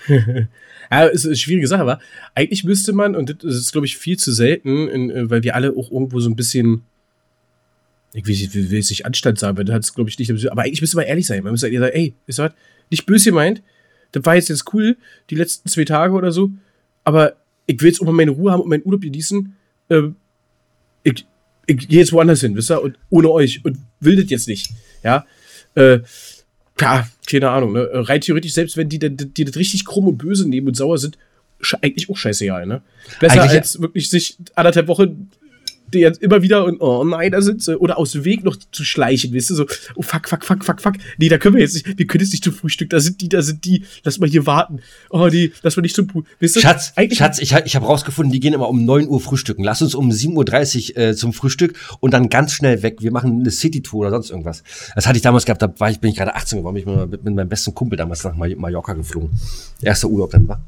ja, ist eine schwierige Sache, aber eigentlich müsste man, und das ist, glaube ich, viel zu selten, in, äh, weil wir alle auch irgendwo so ein bisschen, ich will, will nicht Anstand sagen, weil das hat es, glaube ich, nicht, aber eigentlich müsste man ehrlich sein. Man müsste ehrlich sagen, ey, ist was, nicht böse gemeint, das war jetzt, jetzt cool, die letzten zwei Tage oder so, aber ich will jetzt auch mal meine Ruhe haben und meinen Urlaub genießen. Ähm, ich, ich gehe jetzt woanders hin, wisst ihr, und ohne euch und will das jetzt nicht, ja. Äh, ja, keine Ahnung, ne? Rein theoretisch, selbst wenn die, die, die das richtig krumm und böse nehmen und sauer sind, eigentlich auch scheißegal, ne? Besser eigentlich als wirklich sich anderthalb Wochen die jetzt immer wieder und oh nein, da sind sie. Oder aus dem Weg noch zu schleichen, weißt du, so, oh fuck, fuck, fuck, fuck, fuck. Nee, da können wir jetzt nicht, wir können jetzt nicht zum Frühstück, da sind die, da sind die, lass mal hier warten. Oh nee, lass mal nicht zum Pool. Weißt du, Schatz, Schatz, ich, ich habe rausgefunden, die gehen immer um 9 Uhr frühstücken. Lass uns um 7.30 Uhr äh, zum Frühstück und dann ganz schnell weg. Wir machen eine City-Tour oder sonst irgendwas. Das hatte ich damals gehabt, da war ich, bin ich gerade 18 geworden, ich bin mit, mit meinem besten Kumpel damals nach Mallorca geflogen. Erster Urlaub dann war.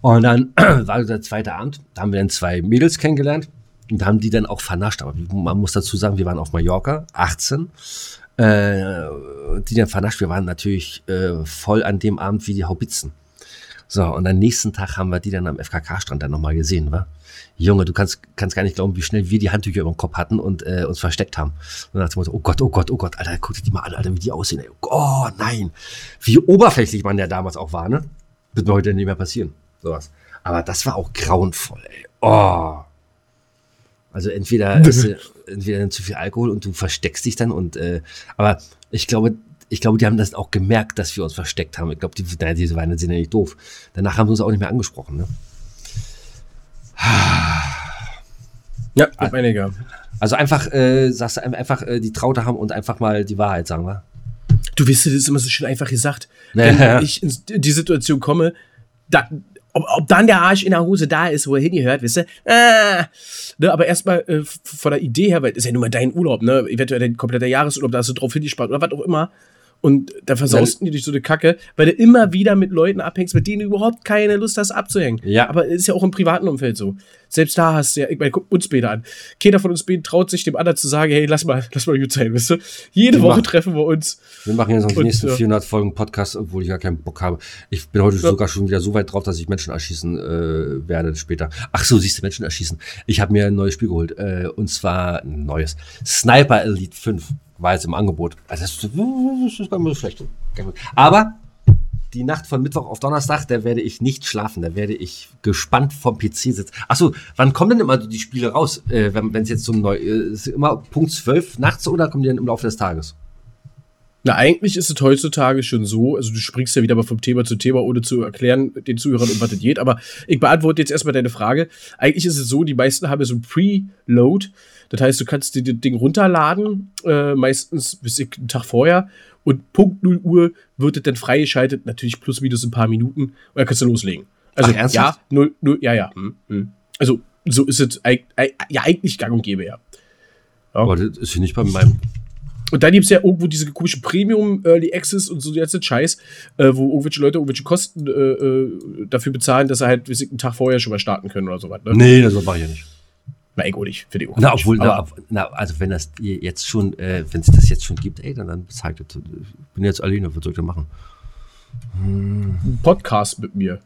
Und dann war der zweite Abend, da haben wir dann zwei Mädels kennengelernt und haben die dann auch vernascht. Aber man muss dazu sagen, wir waren auf Mallorca, 18. Äh, die dann vernascht. Wir waren natürlich äh, voll an dem Abend wie die Haubitzen. So, und am nächsten Tag haben wir die dann am FKK-Strand dann nochmal gesehen, wa? Junge, du kannst, kannst gar nicht glauben, wie schnell wir die Handtücher über dem Kopf hatten und äh, uns versteckt haben. Und dann dachte ich so, oh Gott, oh Gott, oh Gott, Alter, guck dir die mal an, Alter, wie die aussehen. Ey. Oh nein, wie oberflächlich man ja damals auch war, ne? Wird mir heute nicht mehr passieren, sowas. Aber das war auch grauenvoll, ey. Oh. Also entweder ist entweder zu viel Alkohol und du versteckst dich dann und äh, aber ich glaube, ich glaube, die haben das auch gemerkt, dass wir uns versteckt haben. Ich glaube, die, naja, diese Weine sind ja nicht doof. Danach haben sie uns auch nicht mehr angesprochen, ne? Ja, auf einiger. Also einfach, äh, sagst du, einfach äh, die Traute haben und einfach mal die Wahrheit sagen, wa? Du weißt, das ist immer so schön einfach gesagt. Wenn ja. ich in die Situation komme, da, ob, ob dann der Arsch in der Hose da ist, wo er hingehört, wisst ihr? Ah, ne, aber erstmal äh, von der Idee her, weil das ist ja nun mal dein Urlaub, ne? Eventuell dein kompletter Jahresurlaub, da hast du drauf hingespart oder was auch immer. Und da versausten die dich so eine Kacke, weil du immer wieder mit Leuten abhängst, mit denen du überhaupt keine Lust hast abzuhängen. Ja. Aber ist ja auch im privaten Umfeld so. Selbst da hast du ja, ich meine, guck uns beide an. Keiner von uns beiden traut sich dem anderen zu sagen, hey, lass mal, lass mal gut sein, weißt du? Jede wir Woche machen, treffen wir uns. Wir machen jetzt noch die nächsten ja. 400 Folgen Podcast, obwohl ich gar keinen Bock habe. Ich bin heute ja. sogar schon wieder so weit drauf, dass ich Menschen erschießen äh, werde später. Ach so, siehst du, Menschen erschießen. Ich habe mir ein neues Spiel geholt. Äh, und zwar ein neues. Sniper Elite 5 war jetzt im Angebot. Also das, das ist gar nicht so schlecht. Aber die Nacht von Mittwoch auf Donnerstag, da werde ich nicht schlafen. Da werde ich gespannt vom PC sitzen. Achso, wann kommen denn immer die Spiele raus? Äh, wenn es jetzt zum Neu. Äh, ist immer Punkt 12 nachts oder kommen die dann im Laufe des Tages? Na, eigentlich ist es heutzutage schon so, also du springst ja wieder mal vom Thema zu Thema, ohne zu erklären den Zuhörern, um was das geht, aber ich beantworte jetzt erstmal deine Frage. Eigentlich ist es so, die meisten haben ja so ein Preload, das heißt, du kannst dir das Ding runterladen, äh, meistens bis ich einen Tag vorher, und Punkt 0 Uhr wird es dann freigeschaltet, natürlich plus minus ein paar Minuten, und dann kannst du loslegen. Also, Ach, ja, 0, 0, ja, ja. Hm, hm. Also, so ist es ja eigentlich gang und gäbe, ja. ja. Aber das ist hier nicht bei meinem und dann gibt es ja irgendwo diese komischen Premium Early Access und so jetzt Scheiß, äh, wo irgendwelche Leute irgendwelche Kosten äh, äh, dafür bezahlen, dass sie halt wie einen Tag vorher schon mal starten können oder so was. Ne? Nee, das mache ich ja nicht. Na, ego nicht, für die auch Na, obwohl, na, na, also wenn das jetzt schon, äh, wenn es das jetzt schon gibt, ey, dann, dann bezahlt das. Ich bin jetzt alleine, was soll ich da machen? Hm. Ein Podcast mit mir.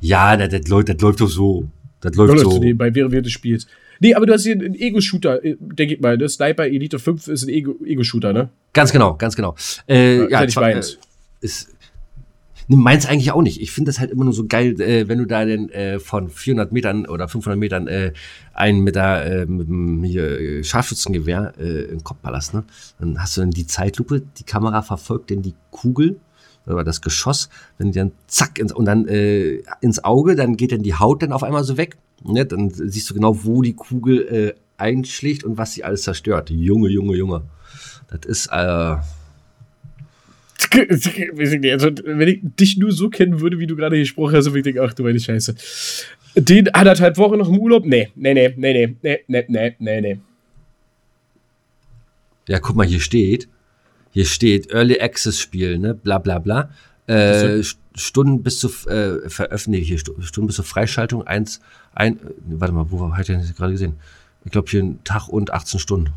Ja, das, das, läuft, das läuft doch so. Das läuft ja, so. Nebenbei, während wir das spielst. Nee, aber du hast hier einen Ego-Shooter, äh, denke ich mal. Ne? Sniper Elite 5 ist ein Ego-Shooter, ne? Ganz genau, ganz genau. Äh, ja, ja ich meins. Äh, ist, ne, meins eigentlich auch nicht. Ich finde das halt immer nur so geil, äh, wenn du da denn äh, von 400 Metern oder 500 Metern äh, einen mit, der, äh, mit dem hier, äh, Scharfschützengewehr äh, im Kopf ballerst, ne? Dann hast du dann die Zeitlupe, die Kamera verfolgt denn die Kugel oder das Geschoss, wenn die dann zack ins, und dann äh, ins Auge, dann geht dann die Haut dann auf einmal so weg Ne, dann siehst du genau, wo die Kugel äh, einschlägt und was sie alles zerstört. Junge, Junge, Junge. Das ist, äh, also, wenn ich dich nur so kennen würde, wie du gerade gesprochen hast, würde ich denken, ach du meine Scheiße. Den anderthalb Wochen noch im Urlaub? Nee, nee, nee, nee, nee, nee, nee, nee, nee, nee. Ja, guck mal, hier steht, hier steht Early Access Spiel, ne, bla bla bla. Äh, Stunden bis zur äh, Veröffentlichung, hier, Stunden bis zur Freischaltung, eins, ein, warte mal, wo hat er gerade gesehen? Ich glaube hier ein Tag und 18 Stunden.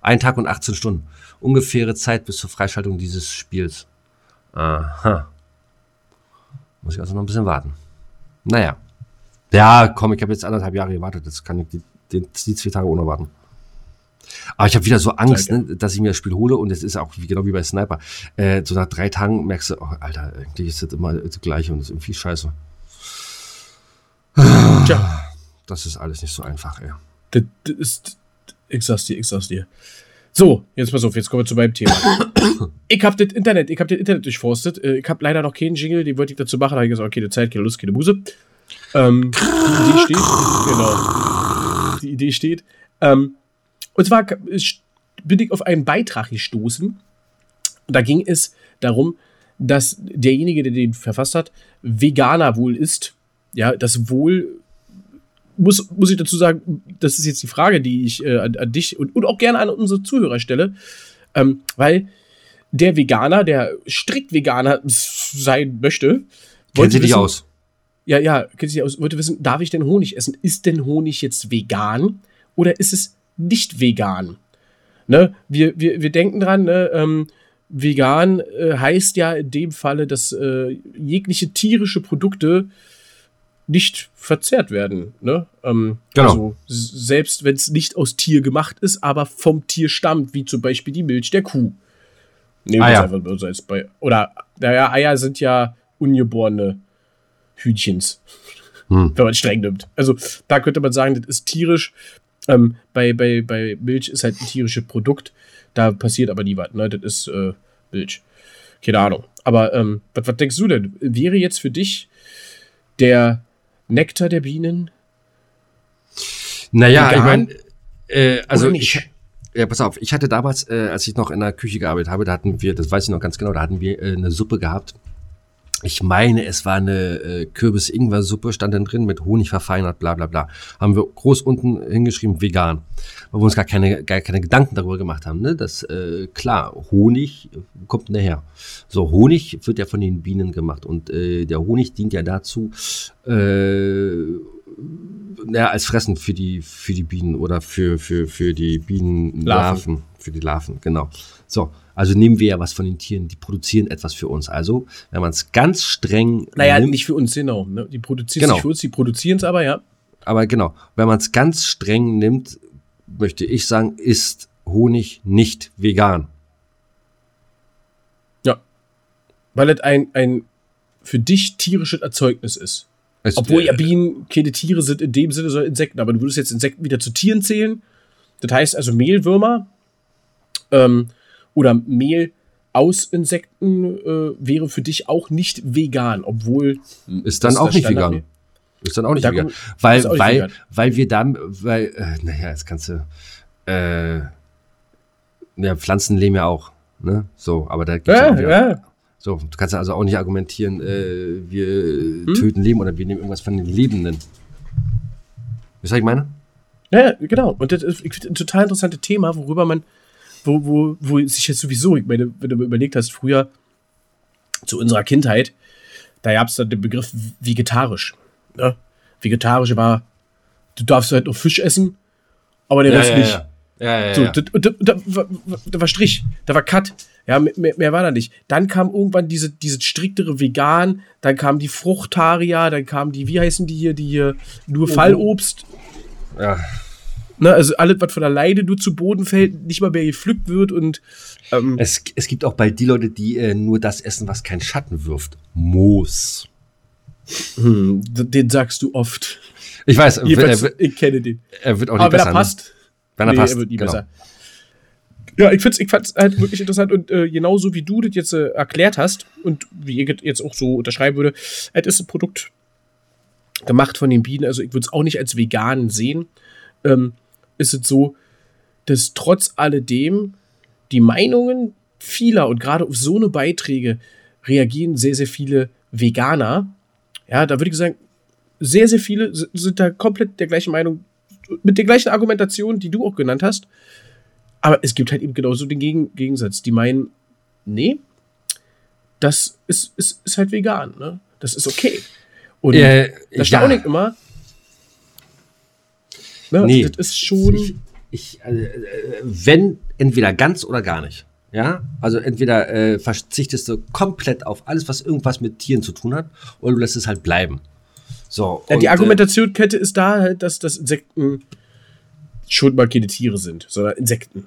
Ein Tag und 18 Stunden. Ungefähre Zeit bis zur Freischaltung dieses Spiels. Aha. Muss ich also noch ein bisschen warten. Naja. Ja, komm, ich habe jetzt anderthalb Jahre gewartet. Das kann ich die, die, die zwei Tage ohne warten. Aber ich habe wieder so Angst, ne, dass ich mir das Spiel hole und es ist auch wie, genau wie bei Sniper. Äh, so nach drei Tagen merkst du, oh, Alter, eigentlich ist das immer das Gleiche und das ist irgendwie scheiße. Tja. Das ist alles nicht so einfach, ey. Das, ist, ich sag's dir, ich sag's dir. So, jetzt pass auf, jetzt kommen wir zu meinem Thema. ich hab das Internet, ich hab das Internet durchforstet. Äh, ich hab leider noch keinen Jingle, den wollte ich dazu machen. Da habe ich gesagt, okay, keine Zeit, keine Lust, keine Muse. Ähm, die Idee steht, genau. Die Idee steht. Ähm, und zwar bin ich auf einen Beitrag gestoßen. Da ging es darum, dass derjenige, der den verfasst hat, Veganer wohl ist. Ja, das wohl muss, muss ich dazu sagen, das ist jetzt die Frage, die ich äh, an, an, dich und, und, auch gerne an unsere Zuhörer stelle, ähm, weil der Veganer, der strikt Veganer sein möchte, kennt sie dich aus. Ja, ja, kennt sie aus. Wollte wissen, darf ich denn Honig essen? Ist denn Honig jetzt vegan oder ist es nicht vegan. Ne? Wir, wir, wir denken dran, ne? ähm, vegan äh, heißt ja in dem Falle, dass äh, jegliche tierische Produkte nicht verzehrt werden. Ne? Ähm, genau. Also selbst wenn es nicht aus Tier gemacht ist, aber vom Tier stammt, wie zum Beispiel die Milch der Kuh. Nehmen wir einfach so als bei. Oder, naja, Eier sind ja ungeborene Hühnchens. Hm. Wenn man streng nimmt. Also da könnte man sagen, das ist tierisch. Ähm, bei, bei, bei Milch ist halt ein tierisches Produkt. Da passiert aber nie was. Ne? Das ist äh, Milch. Keine Ahnung. Aber ähm, was, was denkst du denn? Wäre jetzt für dich der Nektar der Bienen? Naja, ich meine, äh, also ich, ja, pass auf, ich hatte damals, äh, als ich noch in der Küche gearbeitet habe, da hatten wir, das weiß ich noch ganz genau, da hatten wir äh, eine Suppe gehabt ich meine, es war eine äh, Kürbis-Ingwer-Suppe, stand dann drin mit Honig verfeinert, bla bla bla. Haben wir groß unten hingeschrieben, vegan. Weil wir uns gar keine, gar keine Gedanken darüber gemacht haben. Ne? Das, äh, klar, Honig kommt nachher. So, Honig wird ja von den Bienen gemacht. Und äh, der Honig dient ja dazu, äh, ja, als Fressen für die, für die Bienen oder für, für, für die Bienenlarven. Für die Larven, genau. So, also nehmen wir ja was von den Tieren, die produzieren etwas für uns. Also, wenn man es ganz streng. Naja, nimmt, nicht für uns, genau. Ne? Die produzieren genau. nicht für uns, die produzieren es aber, ja. Aber genau, wenn man es ganz streng nimmt, möchte ich sagen, ist Honig nicht vegan. Ja. Weil es ein, ein für dich tierisches Erzeugnis ist. Es, Obwohl ja Bienen keine Tiere sind in dem Sinne, sondern Insekten. Aber du würdest jetzt Insekten wieder zu Tieren zählen. Das heißt also Mehlwürmer. Ähm, oder Mehl aus Insekten äh, wäre für dich auch nicht vegan, obwohl. Ist dann auch nicht vegan. Ist dann auch nicht da vegan. Weil, weil, vegan. weil wir dann, weil, äh, naja, jetzt kannst du, äh, ja, Pflanzen leben ja auch, ne? So, aber da gibt's ja, auch wieder, ja. So, du kannst also auch nicht argumentieren, äh, wir hm? töten Leben oder wir nehmen irgendwas von den Lebenden. Was ich meine? Ja, genau. Und das ist ein total interessantes Thema, worüber man wo, wo, wo sich jetzt sowieso, ich meine, wenn du mir überlegt hast, früher zu unserer Kindheit, da gab es dann den Begriff vegetarisch. Ne? Vegetarisch war, du darfst halt nur Fisch essen, aber der ja, Rest ja, nicht. Ja. Ja, so, ja. Da, da, da, da, war Strich, da war Cut. Ja, mehr, mehr, war da nicht. Dann kam irgendwann diese, diese striktere Vegan, dann kam die Fruchtaria, dann kam die, wie heißen die hier, die hier nur Fallobst. Ja. Ne, also alles, was von alleine nur zu Boden fällt, nicht mal mehr gepflückt wird und ähm, es, es gibt auch bald die Leute, die äh, nur das essen, was keinen Schatten wirft. Moos. Hm, den sagst du oft. Ich weiß, er wird, ich kenne den. Er wird auch nicht Aber besser. Wenn er passt. Ne? Wenn er nee, passt. Er wird nie genau. besser. Ja, ich, ich fand's halt wirklich interessant und äh, genauso wie du das jetzt äh, erklärt hast und wie ich jetzt auch so unterschreiben würde, es ist ein Produkt gemacht von den Bienen, also ich würde es auch nicht als vegan sehen. Ähm, ist es so, dass trotz alledem die Meinungen vieler und gerade auf so eine Beiträge reagieren sehr, sehr viele Veganer. Ja, da würde ich sagen, sehr, sehr viele sind da komplett der gleichen Meinung, mit der gleichen Argumentation, die du auch genannt hast. Aber es gibt halt eben genauso den Gegen Gegensatz. Die meinen, nee, das ist, ist, ist halt vegan, ne? Das ist okay. Und Äh, da staune ich immer. Ne? Nee. Das ist schon. Ich, ich, äh, äh, wenn, entweder ganz oder gar nicht. Ja, also entweder äh, verzichtest du komplett auf alles, was irgendwas mit Tieren zu tun hat, oder du lässt es halt bleiben. So. ja, die und, äh, Argumentationskette ist da halt, dass, dass Insekten schon mal keine Tiere sind, sondern Insekten.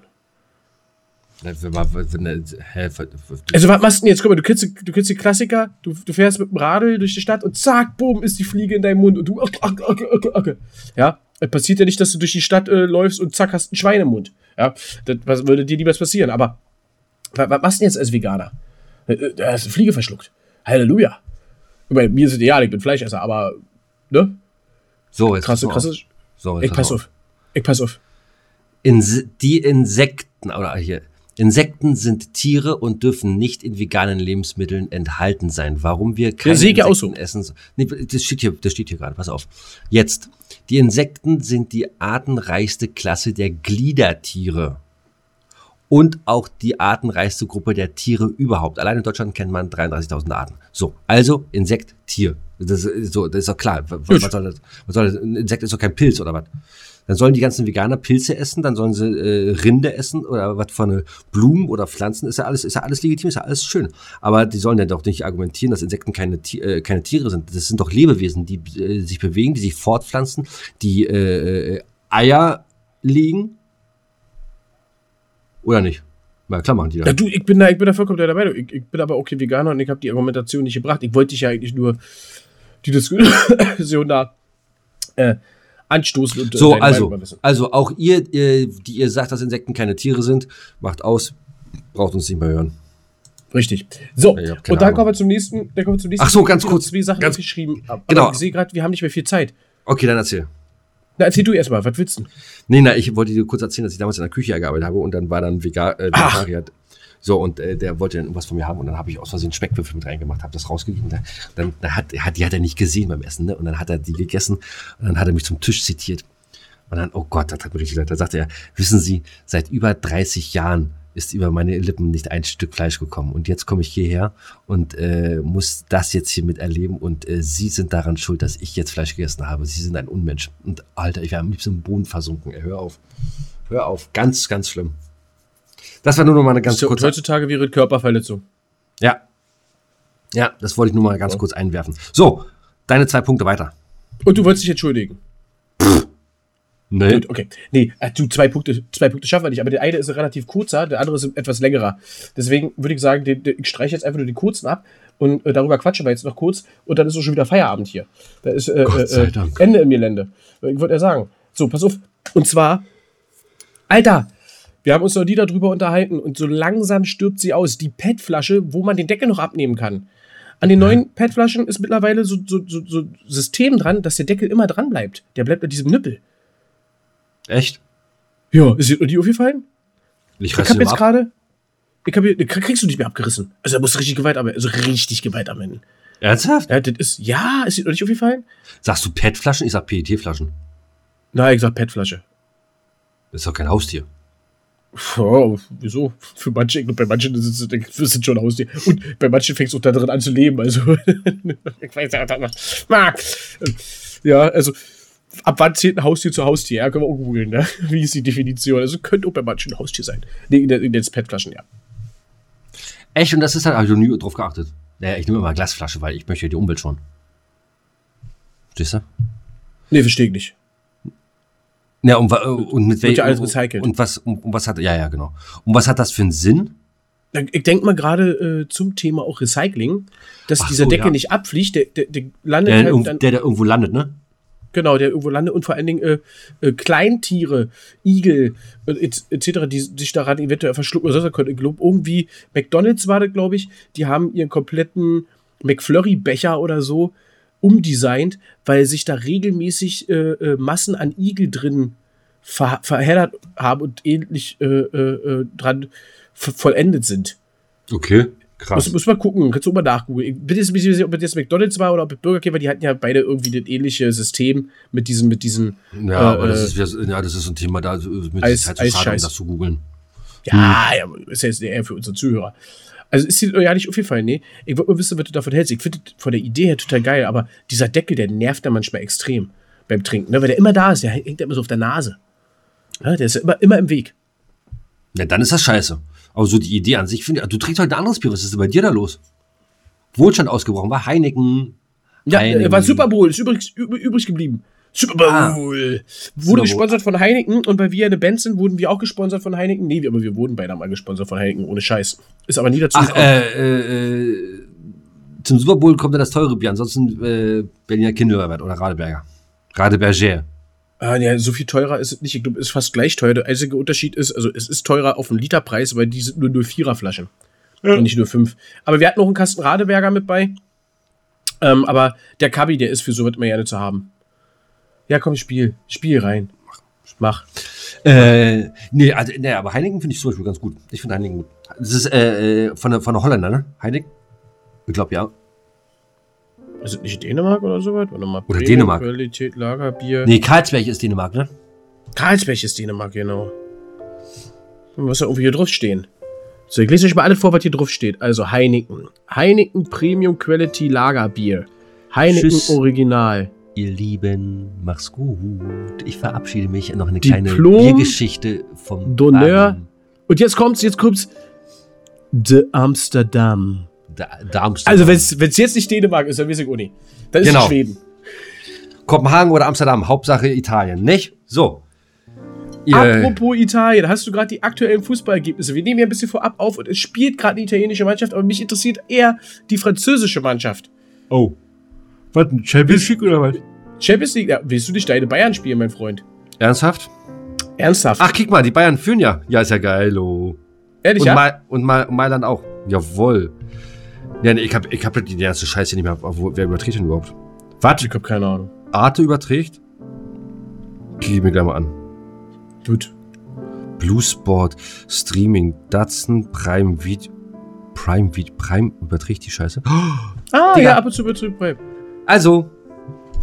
Also, was machst du denn jetzt? Guck mal, du kennst, du kennst die Klassiker, du, du fährst mit dem Radl durch die Stadt und zack, boom, ist die Fliege in deinem Mund und du. Okay, okay, okay, okay. Ja, passiert ja nicht, dass du durch die Stadt äh, läufst und zack, hast ein Schwein im Mund. Ja, das was würde dir niemals passieren. Aber was, was machst du denn jetzt als Veganer? Äh, äh, Da hast du eine Fliege verschluckt. Halleluja. Ich meine, mir ist es egal, ich bin Fleischesser, aber, ne? so, jetzt Krasse, mal krasse. auf. So, jetzt Ich pass auf. Ich pass auf. Ins die Insekten, oder hier, Insekten sind Tiere und dürfen nicht in veganen Lebensmitteln enthalten sein. Warum wir keine ich auch so. Insekten essen. Nee, das steht hier, das steht hier gerade, pass auf. Jetzt. Die Insekten sind die artenreichste Klasse der Gliedertiere. Und auch die artenreichste Gruppe der Tiere überhaupt. Allein in Deutschland kennt man 33.000 Arten. So, also Insekt, Tier. Das ist, so, das ist doch klar. Was, was, soll das, was soll das? Ein Insekt ist doch kein Pilz oder was? Dann sollen die ganzen Veganer Pilze essen, dann sollen sie äh, Rinde essen oder was von äh, Blumen oder Pflanzen. Ist ja alles, ist ja alles legitim, ist ja alles schön. Aber die sollen ja doch nicht argumentieren, dass Insekten keine, äh, keine Tiere sind. Das sind doch Lebewesen, die äh, sich bewegen, die sich fortpflanzen, die äh, äh, Eier legen. Oder nicht? Na klar machen die Ja, das. du, ich bin da, ich bin da vollkommen Meinung. Ich, ich bin aber auch kein Veganer und ich habe die Argumentation nicht gebracht. Ich wollte dich ja eigentlich nur die Diskussion da äh, anstoßen und äh, So, also, also auch ihr, äh, die ihr sagt, dass Insekten keine Tiere sind, macht aus, braucht uns nicht mehr hören. Richtig. So, und dann Ahnung. kommen wir zum nächsten. Dann kommen wir zum nächsten Ach so, ganz kurz, Zwei Sachen ganz- geschrieben. Aber Genau. ich sehe gerade, wir haben nicht mehr viel Zeit. Okay, dann erzähl. Na, erzähl du erstmal, was willst du? Nee, na, ich wollte dir kurz erzählen, dass ich damals in der Küche gearbeitet habe und dann war dann Vega äh, Vegetarier. So, und äh, der wollte dann irgendwas von mir haben und dann habe ich aus Versehen Speckwürfel mit reingemacht, habe das rausgegeben. Dann, dann, dann hat, hat, die hat er nicht gesehen beim Essen, ne? Und dann hat er die gegessen und dann hat er mich zum Tisch zitiert. Und dann, oh Gott, das hat mir richtig leid. Da sagte er, wissen Sie, seit über 30 Jahren ist über meine Lippen nicht ein Stück Fleisch gekommen. Und jetzt komme ich hierher und äh, muss das jetzt hier miterleben. Und äh, Sie sind daran schuld, dass ich jetzt Fleisch gegessen habe. Sie sind ein Unmensch. Und Alter, ich wäre am liebsten im Boden versunken. Hör auf. Hör auf. Ganz, ganz schlimm. Das war nur noch mal eine ganz So, kurze. heutzutage wäre Körperverletzung. Ja. Ja, das wollte ich nur mal ganz Ja. kurz einwerfen. So, deine zwei Punkte weiter. Und du wolltest dich entschuldigen. Nee. Gut, okay. Nee, äh, du, zwei Punkte, zwei Punkte schaffen wir nicht, aber der eine ist relativ kurzer, der andere ist etwas längerer. Deswegen würde ich sagen, den, den, ich streiche jetzt einfach nur den kurzen ab und äh, darüber quatschen wir jetzt noch kurz und dann ist auch schon wieder Feierabend hier. Da ist äh, Gott sei äh, Dank. Ende im Gelände. Ich wollte ja sagen. So, pass auf. Und zwar, Alter, wir haben uns noch nie darüber unterhalten und so langsam stirbt sie aus. Die PET-Flasche, wo man den Deckel noch abnehmen kann. An den neuen PET-Flaschen ist mittlerweile so, so, so, so System dran, dass der Deckel immer dran bleibt. Der bleibt an diesem Nippel. Echt? Ja, ist dir nie aufgefallen? Ich Ich hab jetzt gerade. Ich hab hier, kriegst du nicht mehr abgerissen. Also, musst du richtig Gewalt anwenden. Also, richtig Gewalt anwenden. Ernsthaft? Ja, das ist, ja, ist dir noch nicht aufgefallen? Sagst du PET-Flaschen? Ich sag PET-Flaschen. Nein, ich sag PET-Flasche. Das ist doch kein Haustier. Oh, wieso? Für manche, bei manchen ist es, es schon ein Haustier. Und bei manchen fängst du auch da drin an zu leben. Also, ich weiß ja, was mag. Ja, also, ab wann zählt ein Haustier zu Haustier? Ja, können wir auch googeln, ne? Wie ist die Definition? Also, könnte auch bei manchen ein Haustier sein. Nee, in, der- in den PET-Flaschen, ja. Echt? Und das ist halt, habe ich noch nie drauf geachtet. Naja, ich nehme immer Glasflasche, weil ich möchte ja die Umwelt schon. Verstehst du? Nee, verstehe ich nicht. Ja, und, und mit ja alles welchem- recycelt. Und was, und, und was hat, ja, ja, genau. Und was hat das für einen Sinn? Ich denke mal gerade äh, zum Thema auch Recycling, dass Ach dieser so, Deckel ja. nicht abfliegt, der, der, der landet Der, halt dann, der, der irgendwo landet, ne? genau, der irgendwo landet und vor allen Dingen äh, äh, Kleintiere, Igel äh, et- etc., die sich daran eventuell verschlucken oder was können. Ich glaube, irgendwie, McDonalds war das, glaube ich, die haben ihren kompletten McFlurry-Becher oder so umdesignt, weil sich da regelmäßig äh, äh, Massen an Igel drin ver verheddert haben und ähnlich äh, äh, äh, dran vollendet sind. Okay, Muss, krass. muss mal gucken, kannst du auch mal nachgoogeln. Ich bin jetzt ein bisschen ob es jetzt McDonalds war oder ob es Burger King war, die hatten ja beide irgendwie das ähnliche System mit diesen, mit diesen, Ja, äh, aber das ist, so- ja, das ist so ein Thema, da ist mit Eis- Zeit zu schade, um das zu googeln. ja, ja, ist ja jetzt eher für unsere Zuhörer. Also ist dir ja nicht aufgefallen, nee. Ich wollte mal wissen, was du davon hältst. Ich finde von der Idee her total geil, aber dieser Deckel, der nervt dann manchmal extrem beim Trinken, ne? weil der immer da ist, der hängt immer so auf der Nase. Ja, der ist ja immer, immer im Weg. Ja, dann ist das scheiße. Aber so die Idee an sich finde ich, du trinkst heute ein anderes Bier, was ist denn bei dir da los? Wohlstand ausgebrochen, war Heineken. Ja, Heineken. äh, war Super Bowl, ist übrig, üb- übrig geblieben. Super Bowl. Ah. Wurde Super Bowl. gesponsert von Heineken und weil wir eine Band sind, wurden wir auch gesponsert von Heineken. Nee, aber wir wurden beide mal gesponsert von Heineken, ohne Scheiß. Ist aber nie dazu Ach, gekommen. äh, äh, äh, zum Super Bowl kommt dann das teure Bier, ansonsten äh, Berliner Kindelwert oder Radeberger. Radeberger. Ah, ja, so viel teurer ist es nicht. Ich glaube, es ist fast gleich teuer. Der einzige Unterschied ist, also es ist teurer auf den Literpreis, weil die sind nur 04er Flaschen. Und nicht nur 5. Aber wir hatten noch einen Kasten Radeberger mit bei. Ähm, aber der Kabi, der ist für sowas immer gerne zu haben. Ja, komm, spiel. Spiel rein. Mach. Äh, nee, also, nee, aber Heineken finde ich zum Beispiel ganz gut. Ich finde Heineken gut. Das ist äh, äh, von, der, von der Holländer, ne? Heineken? Ich glaube, ja. Ist es nicht Dänemark oder sowas? Warte mal. Oder Dänemark. Qualität, Lagerbier. Nee, Karlsberg ist Dänemark, ne? Karlsberg ist Dänemark, genau. Was da irgendwie hier drauf stehen. So, ich lese euch mal alles vor, was hier drauf steht. Also Heineken. Heineken Premium Quality Lagerbier. Heineken Tschüss. Original. Ihr Lieben, mach's gut. Ich verabschiede mich noch eine Diplom kleine Biergeschichte vom d'honneur. Baden. Und jetzt kommt's, jetzt kommt's. De Amsterdam. Da, Darmstadt. Also, wenn es jetzt nicht Dänemark ist, dann auch nicht. Dann ist Genau. es Schweden. Kopenhagen oder Amsterdam, Hauptsache Italien, nicht? So. Ihr, Apropos Italien, hast du gerade die aktuellen Fußballergebnisse? Wir nehmen ja ein bisschen vorab auf und es spielt gerade eine italienische Mannschaft, aber mich interessiert eher die französische Mannschaft. oh. Was, ein Champions League oder was? Champions League, ja, willst du nicht deine Bayern spielen, mein Freund? Ernsthaft? Ernsthaft? Ach, guck mal, die Bayern führen ja. Ja, ist ja geil, oh. ehrlich, Und, ja? Ma und Ma Mailand auch. Jawohl. Ja, nee, ich hab, ich hab die ganze Scheiße nicht mehr. Wo, wer überträgt denn überhaupt? Was? Ich hab keine Ahnung. Arte überträgt? Krieg ich mir gleich mal an. Gut. Blue Sport, Streaming, Datsun, Prime Video. Prime Video. Prime überträgt die Scheiße. Ah, Digga. ja, ab und zu wird zurück. Also,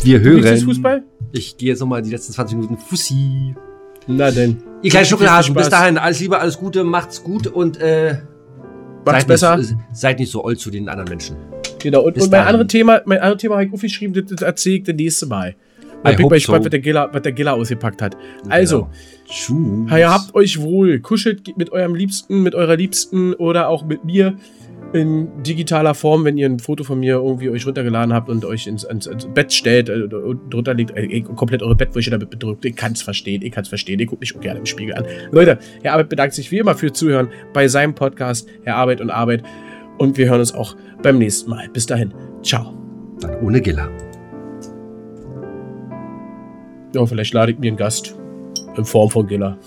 wir Du hören. liebst Fußball? Ich gehe jetzt nochmal die letzten 20 Minuten Fussi. Na denn. Ihr kleinen Schnuckelhasen, Spaß. bis dahin alles Liebe, alles Gute, macht's gut und äh, Macht's seid, besser. Nicht, seid nicht so old zu den anderen Menschen. Genau. Und, Bis und mein anderes Thema, mein anderes Thema habe ich aufgeschrieben, das, das erzähle ich das nächste Mal. Da bin ich gespannt, so. was der Gilla, was der Gilla ausgepackt hat. Also, Genau. Ja, ihr habt euch wohl. Kuschelt mit eurem Liebsten, mit eurer Liebsten oder auch mit mir in digitaler Form, wenn ihr ein Foto von mir irgendwie euch runtergeladen habt und euch ins, ins, ins Bett stellt äh, und drunter liegt, äh, komplett eure Bettwäsche damit bedrückt. Ich kann's verstehen, ich kann's verstehen. Ich gucke mich auch gerne im Spiegel an. Leute, Herr Arbeit bedankt sich wie immer für Zuhören bei seinem Podcast Herr Arbeit und Arbeit. Und wir hören uns auch beim nächsten Mal. Bis dahin. Ciao. Dann ohne Giller. Ja, vielleicht lade ich mir einen Gast in Form von Giller.